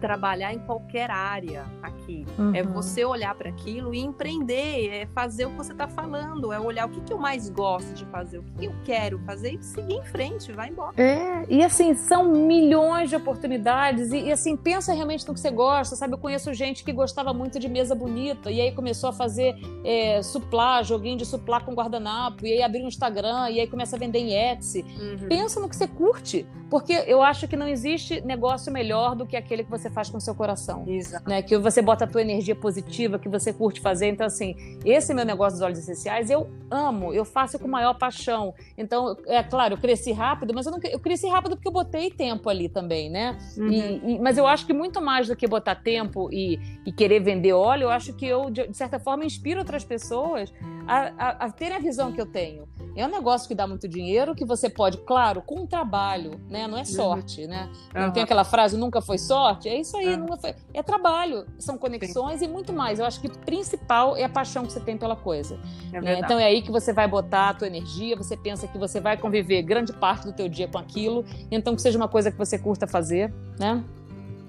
trabalhar em qualquer área aqui. É uhum. É você olhar para aquilo e empreender, é fazer o que você está falando, é olhar o que, que eu mais gosto de fazer, o que, que eu quero fazer e seguir em frente, vai embora. É, e assim, são milhões de oportunidades, e, e assim, pensa realmente no que você gosta, sabe? Eu conheço gente que gostava muito de mesa bonita, e aí começou a fazer é, suplá, joguinho de suplá com guardanapo, e aí abriu um Instagram, e aí começa a vender em Etsy. Uhum. Pensa no que você curte, porque eu acho que não existe negócio melhor do que aquele que você você faz com o seu coração. Exato. Né? Que você bota a tua energia positiva, que você curte fazer. Então, assim, esse meu negócio dos óleos essenciais, eu amo, eu faço com maior paixão. Então, é claro, eu cresci rápido, mas eu, não, eu cresci rápido porque eu botei tempo ali também, né? Uhum. E, e, mas eu acho que muito mais do que botar tempo e, e querer vender óleo, eu acho que eu, de, de certa forma, inspiro outras pessoas a, a, a terem a visão que eu tenho. É um negócio que dá muito dinheiro, que você pode, claro, com trabalho, né? Não é uhum. sorte, né? Não uhum. tem aquela frase nunca foi sorte? É isso aí, uhum. nunca foi. É trabalho, são conexões Sim. e muito mais. Eu acho que o principal é a paixão que você tem pela coisa. É né? Então é aí que você vai botar a tua energia, você pensa que você vai conviver grande parte do teu dia com aquilo, então que seja uma coisa que você curta fazer, né?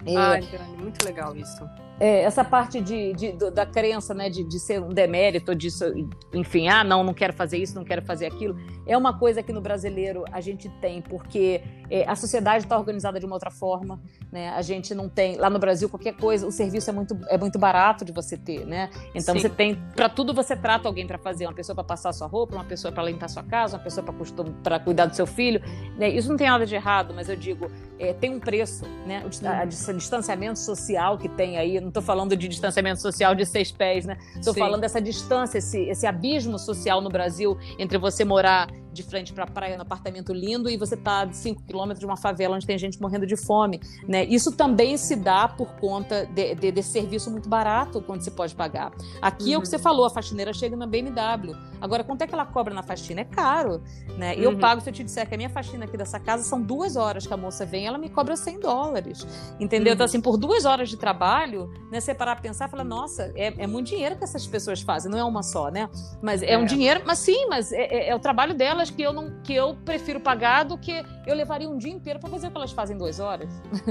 É... Ai, muito legal isso é, essa parte de, de, da crença, né, de, de ser um demérito, disso, enfim, ah, não, não quero fazer isso, não quero fazer aquilo, é uma coisa que no brasileiro a gente tem, porque é, a sociedade está organizada de uma outra forma, né? A gente não tem lá no Brasil qualquer coisa, o serviço é muito, é muito barato de você ter, né? Então Sim. você tem para tudo você trata alguém para fazer, uma pessoa para passar sua roupa, uma pessoa para limpar sua casa, uma pessoa para cuidar do seu filho, né? Isso não tem nada de errado, mas eu digo é, tem um preço, né? O uhum. distanciamento social que tem aí estou falando de distanciamento social de seis pés, né? Estou falando dessa distância, esse, esse abismo social no Brasil entre você morar de frente para a praia no apartamento lindo e você tá a 5 quilômetros de uma favela onde tem gente morrendo de fome, né? Isso também se dá por conta de, de, desse serviço muito barato quando você pode pagar. Aqui uhum. é o que você uhum. falou, a faxineira chega na BMW. Agora, quanto é que ela cobra na faxina? É caro, né? Uhum. Eu pago, se eu te disser que a minha faxina aqui dessa casa são duas horas que a moça vem, ela me cobra 100 dólares, entendeu? Então, uhum. Então, assim, por duas horas de trabalho, né? Você parar pra pensar e falar, nossa, é, é muito dinheiro que essas pessoas fazem, não é uma só, né? Mas é, é. um dinheiro, mas sim, mas é, é, é o trabalho dela que eu não que eu prefiro pagar do que eu levaria um dia inteiro para fazer o que elas fazem em duas horas.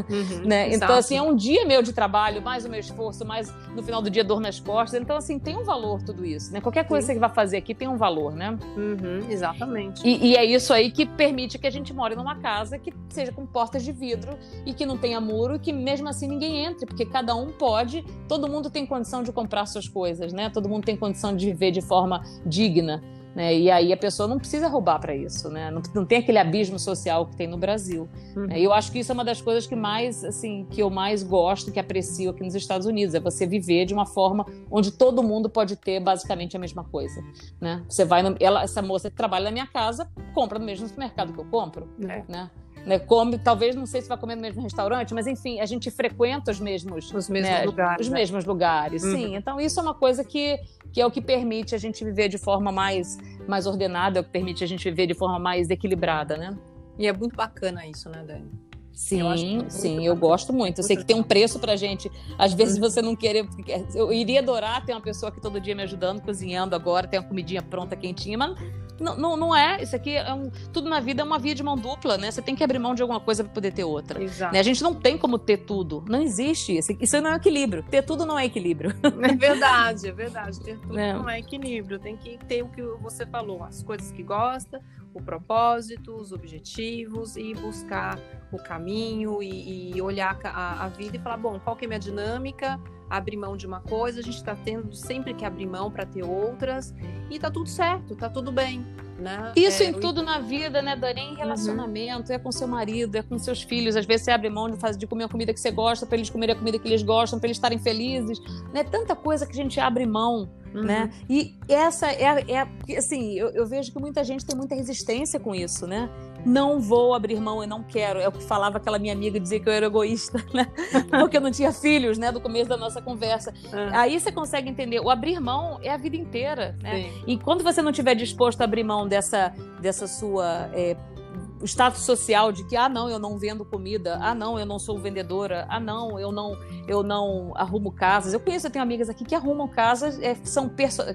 Uhum, (laughs) né? Então, assim, é um dia meu de trabalho, mais o meu esforço, mais no final do dia dor nas costas. Então, assim, tem um valor tudo isso, né? Qualquer coisa Sim. que você vai fazer aqui tem um valor, né? Uhum, exatamente. E, e, é isso aí que permite que a gente more numa casa que seja com portas de vidro e que não tenha muro e que mesmo assim ninguém entre, porque cada um pode, todo mundo tem condição de comprar suas coisas, né? Todo mundo tem condição de viver de forma digna. Né? E aí a pessoa não precisa roubar para isso, né? Não, não, tem aquele abismo social que tem no Brasil. Uhum. Né? E eu acho que isso é uma das coisas que mais, assim, que eu mais gosto, que aprecio aqui nos Estados Unidos, é você viver de uma forma onde todo mundo pode ter basicamente a mesma coisa, né? Você vai, no, ela, essa moça que trabalha na minha casa compra no mesmo supermercado que eu compro, é. né? Né, come, talvez não sei se vai comer no mesmo restaurante, mas enfim, a gente frequenta os mesmos, os mesmos né, lugares. Os né? mesmos lugares, uhum. sim. Então isso é uma coisa que, que é o que permite a gente viver de forma mais, mais ordenada, é o que permite a gente viver de forma mais equilibrada, né? E é muito bacana isso, né, Dani? Sim, eu sim, eu gosto muito. Eu sei que tem um preço pra gente. Às vezes uhum. você não querer. Eu iria adorar ter uma pessoa aqui todo dia me ajudando, cozinhando agora, tem uma comidinha pronta, quentinha, mas não, não, não é. Isso aqui é um. Tudo na vida é uma via de mão dupla, né? Você tem que abrir mão de alguma coisa para poder ter outra. Exato. Né? A gente não tem como ter tudo. Não existe isso. Isso não é equilíbrio. Ter tudo não é equilíbrio. (laughs) É verdade, é verdade. Ter tudo é. não é equilíbrio. Tem que ter o que você falou, as coisas que gosta, o propósito, os objetivos e buscar o caminho e, e olhar a, a, vida e falar, bom, qual que é a minha dinâmica? Abrir mão de uma coisa, a gente está tendo sempre que abrir mão para ter outras e tá tudo certo, tá tudo bem. Né? Isso é, em tudo na vida, né, Dani? Em relacionamento, uhum. é com seu marido, é com seus filhos. Às vezes você abre mão de, fazer, de comer a comida que você gosta, para eles comerem a comida que eles gostam, para eles estarem felizes. Né? Tanta coisa que a gente abre mão Uhum. Né? E essa é, é assim, eu, eu, vejo que muita gente tem muita resistência com isso, né? Não vou abrir mão e não quero. É o que falava aquela minha amiga, dizia que eu era egoísta, (laughs) né? Porque eu não tinha filhos, né? Do começo da nossa conversa. Uhum. Aí você consegue entender. O abrir mão é a vida inteira, né? Sim. E quando você não estiver disposto a abrir mão dessa, dessa sua é, o status social de que ah não eu não vendo comida. Ah não eu não sou vendedora. Ah não eu não eu não arrumo casas. Eu conheço eu tenho amigas aqui que arrumam casas é, são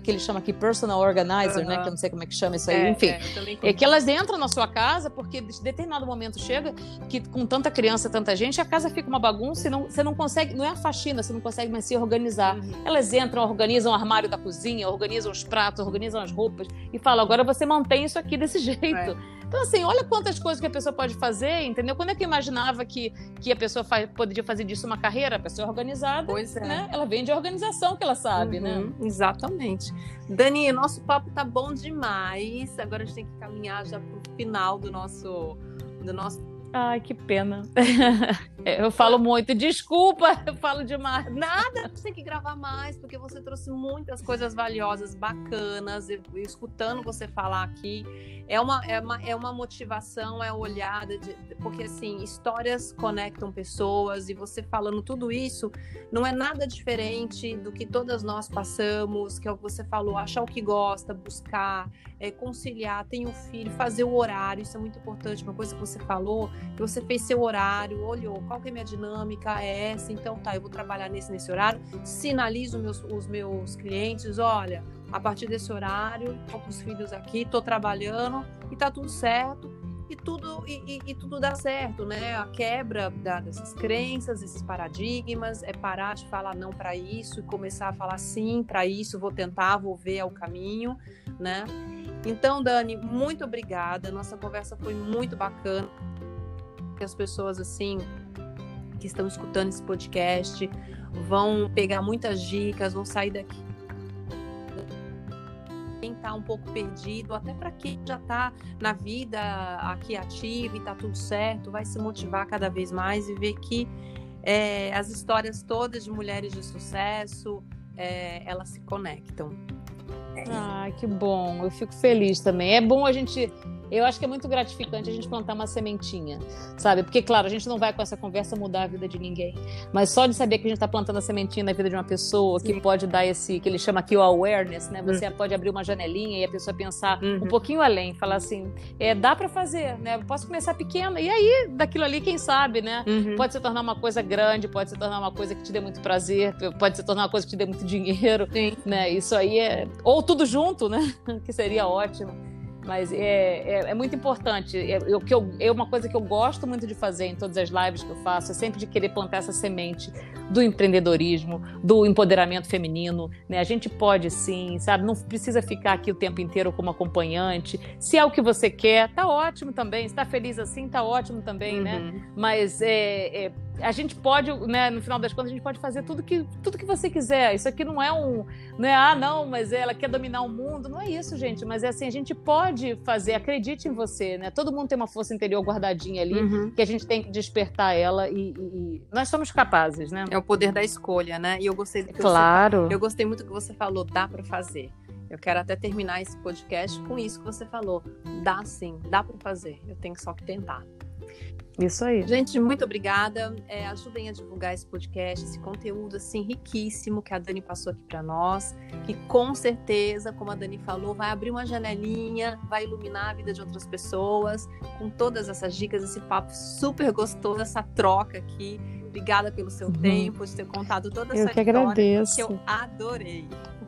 que eles chamam aqui personal organizer uhum. né que eu não sei como é que chama isso aí é, enfim. é, é, que elas entram na sua casa porque de determinado momento chega que com tanta criança tanta gente a casa fica uma bagunça e não, você não consegue não é a faxina você não consegue mais se organizar. Uhum. elas entram organizam o armário da cozinha organizam os pratos organizam as roupas e falam agora você mantém isso aqui desse (laughs) jeito. É. então assim olha quantas coisas que a pessoa pode fazer, entendeu? Quando é que eu imaginava que, que a pessoa faz, poderia fazer disso uma carreira? A pessoa é organizada, pois é. né? Ela vem de organização que ela sabe, né? uhum, né? Exatamente. Dani, nosso papo tá bom demais. Agora a gente tem que caminhar já pro final do nosso, do nosso Ai, que pena. (laughs) Eu falo muito, desculpa, (laughs) eu falo demais. Nada, tem que gravar mais, porque você trouxe muitas coisas valiosas, bacanas. Escutando você falar aqui, é uma, é uma, é uma motivação, é olhada, de, porque assim, histórias conectam pessoas, e você falando tudo isso não é nada diferente do que todas nós passamos, que é o que você falou, achar o que gosta, buscar, é, conciliar, tem um filho, fazer o horário, isso é muito importante. Uma coisa que você falou, que você fez seu horário, olhou qual que é minha dinâmica, é essa, então tá, eu vou trabalhar nesse, nesse horário, sinalizo meus, os meus clientes, olha, a partir desse horário, tô com os filhos aqui, tô trabalhando e tá tudo certo. E tudo, e, e, e tudo dá certo, né? A quebra da, dessas crenças, esses paradigmas, é parar de falar não para isso e começar a falar sim para isso, vou tentar, vou ver é o caminho, né? Então, Dani, muito obrigada. Nossa conversa foi muito bacana. As pessoas assim que estão escutando esse podcast vão pegar muitas dicas, vão sair daqui quem está um pouco perdido, até para quem já está na vida aqui ativa e está tudo certo, vai se motivar cada vez mais e ver que é, as histórias todas de mulheres de sucesso, é, elas se conectam. Ah, que bom. Eu fico feliz também. É bom a gente eu acho que é muito gratificante a gente plantar uma sementinha, sabe? Porque, claro, a gente não vai com essa conversa mudar a vida de ninguém. Mas só de saber que a gente está plantando a sementinha na vida de uma pessoa Sim. que pode dar esse, que ele chama aqui o awareness, né? Você uhum. pode abrir uma janelinha e a pessoa pensar uhum. um pouquinho além, falar assim, é, dá para fazer, né? Eu posso começar pequena. E aí, daquilo ali, quem sabe, né? Uhum. Pode se tornar uma coisa grande, pode se tornar uma coisa que te dê muito prazer, pode se tornar uma coisa que te dê muito (laughs) dinheiro, Sim. né? Isso aí é. Ou tudo junto, né? (laughs) que seria ótimo. Mas é, é, é muito importante. É, eu, que eu, é uma coisa que eu gosto muito de fazer em todas as lives que eu faço, é sempre de querer plantar essa semente do empreendedorismo, do empoderamento feminino. Né? A gente pode sim, sabe? Não precisa ficar aqui o tempo inteiro como acompanhante. Se é o que você quer, tá ótimo também. Se está feliz assim, tá ótimo também, né? uhum. né? Mas é, é a gente pode, né, no final das contas, a gente pode fazer tudo que, tudo que você quiser. Isso aqui não é um, não é, ah, não, mas ela quer dominar o mundo. Não é isso, gente. Mas é assim, a gente pode fazer, acredite em você, né? Todo mundo tem uma força interior guardadinha ali, uhum. que a gente tem que despertar ela e, e, e, nós somos capazes, né? É o poder da escolha, né? E eu gostei do que claro. Você, eu gostei muito do que você falou, dá para fazer. Eu quero até terminar esse podcast com isso que você falou. Dá sim, dá para fazer. Eu tenho só que tentar. Isso aí. Gente, muito obrigada. É, ajudem a divulgar esse podcast, esse conteúdo assim riquíssimo que a Dani passou aqui para nós, que com certeza, como a Dani falou, vai abrir uma janelinha, vai iluminar a vida de outras pessoas, com todas essas dicas, esse papo super gostoso, essa troca aqui. Obrigada pelo seu uhum. tempo, de ter contado toda essa eu que história agradeço. que eu adorei.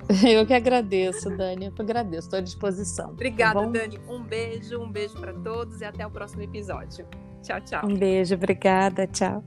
(laughs) Eu que agradeço, Dani. Eu que agradeço, estou à disposição. Obrigada, tá Dani. Um beijo, um beijo para todos e até o próximo episódio. Tchau, tchau. Um beijo, obrigada, tchau.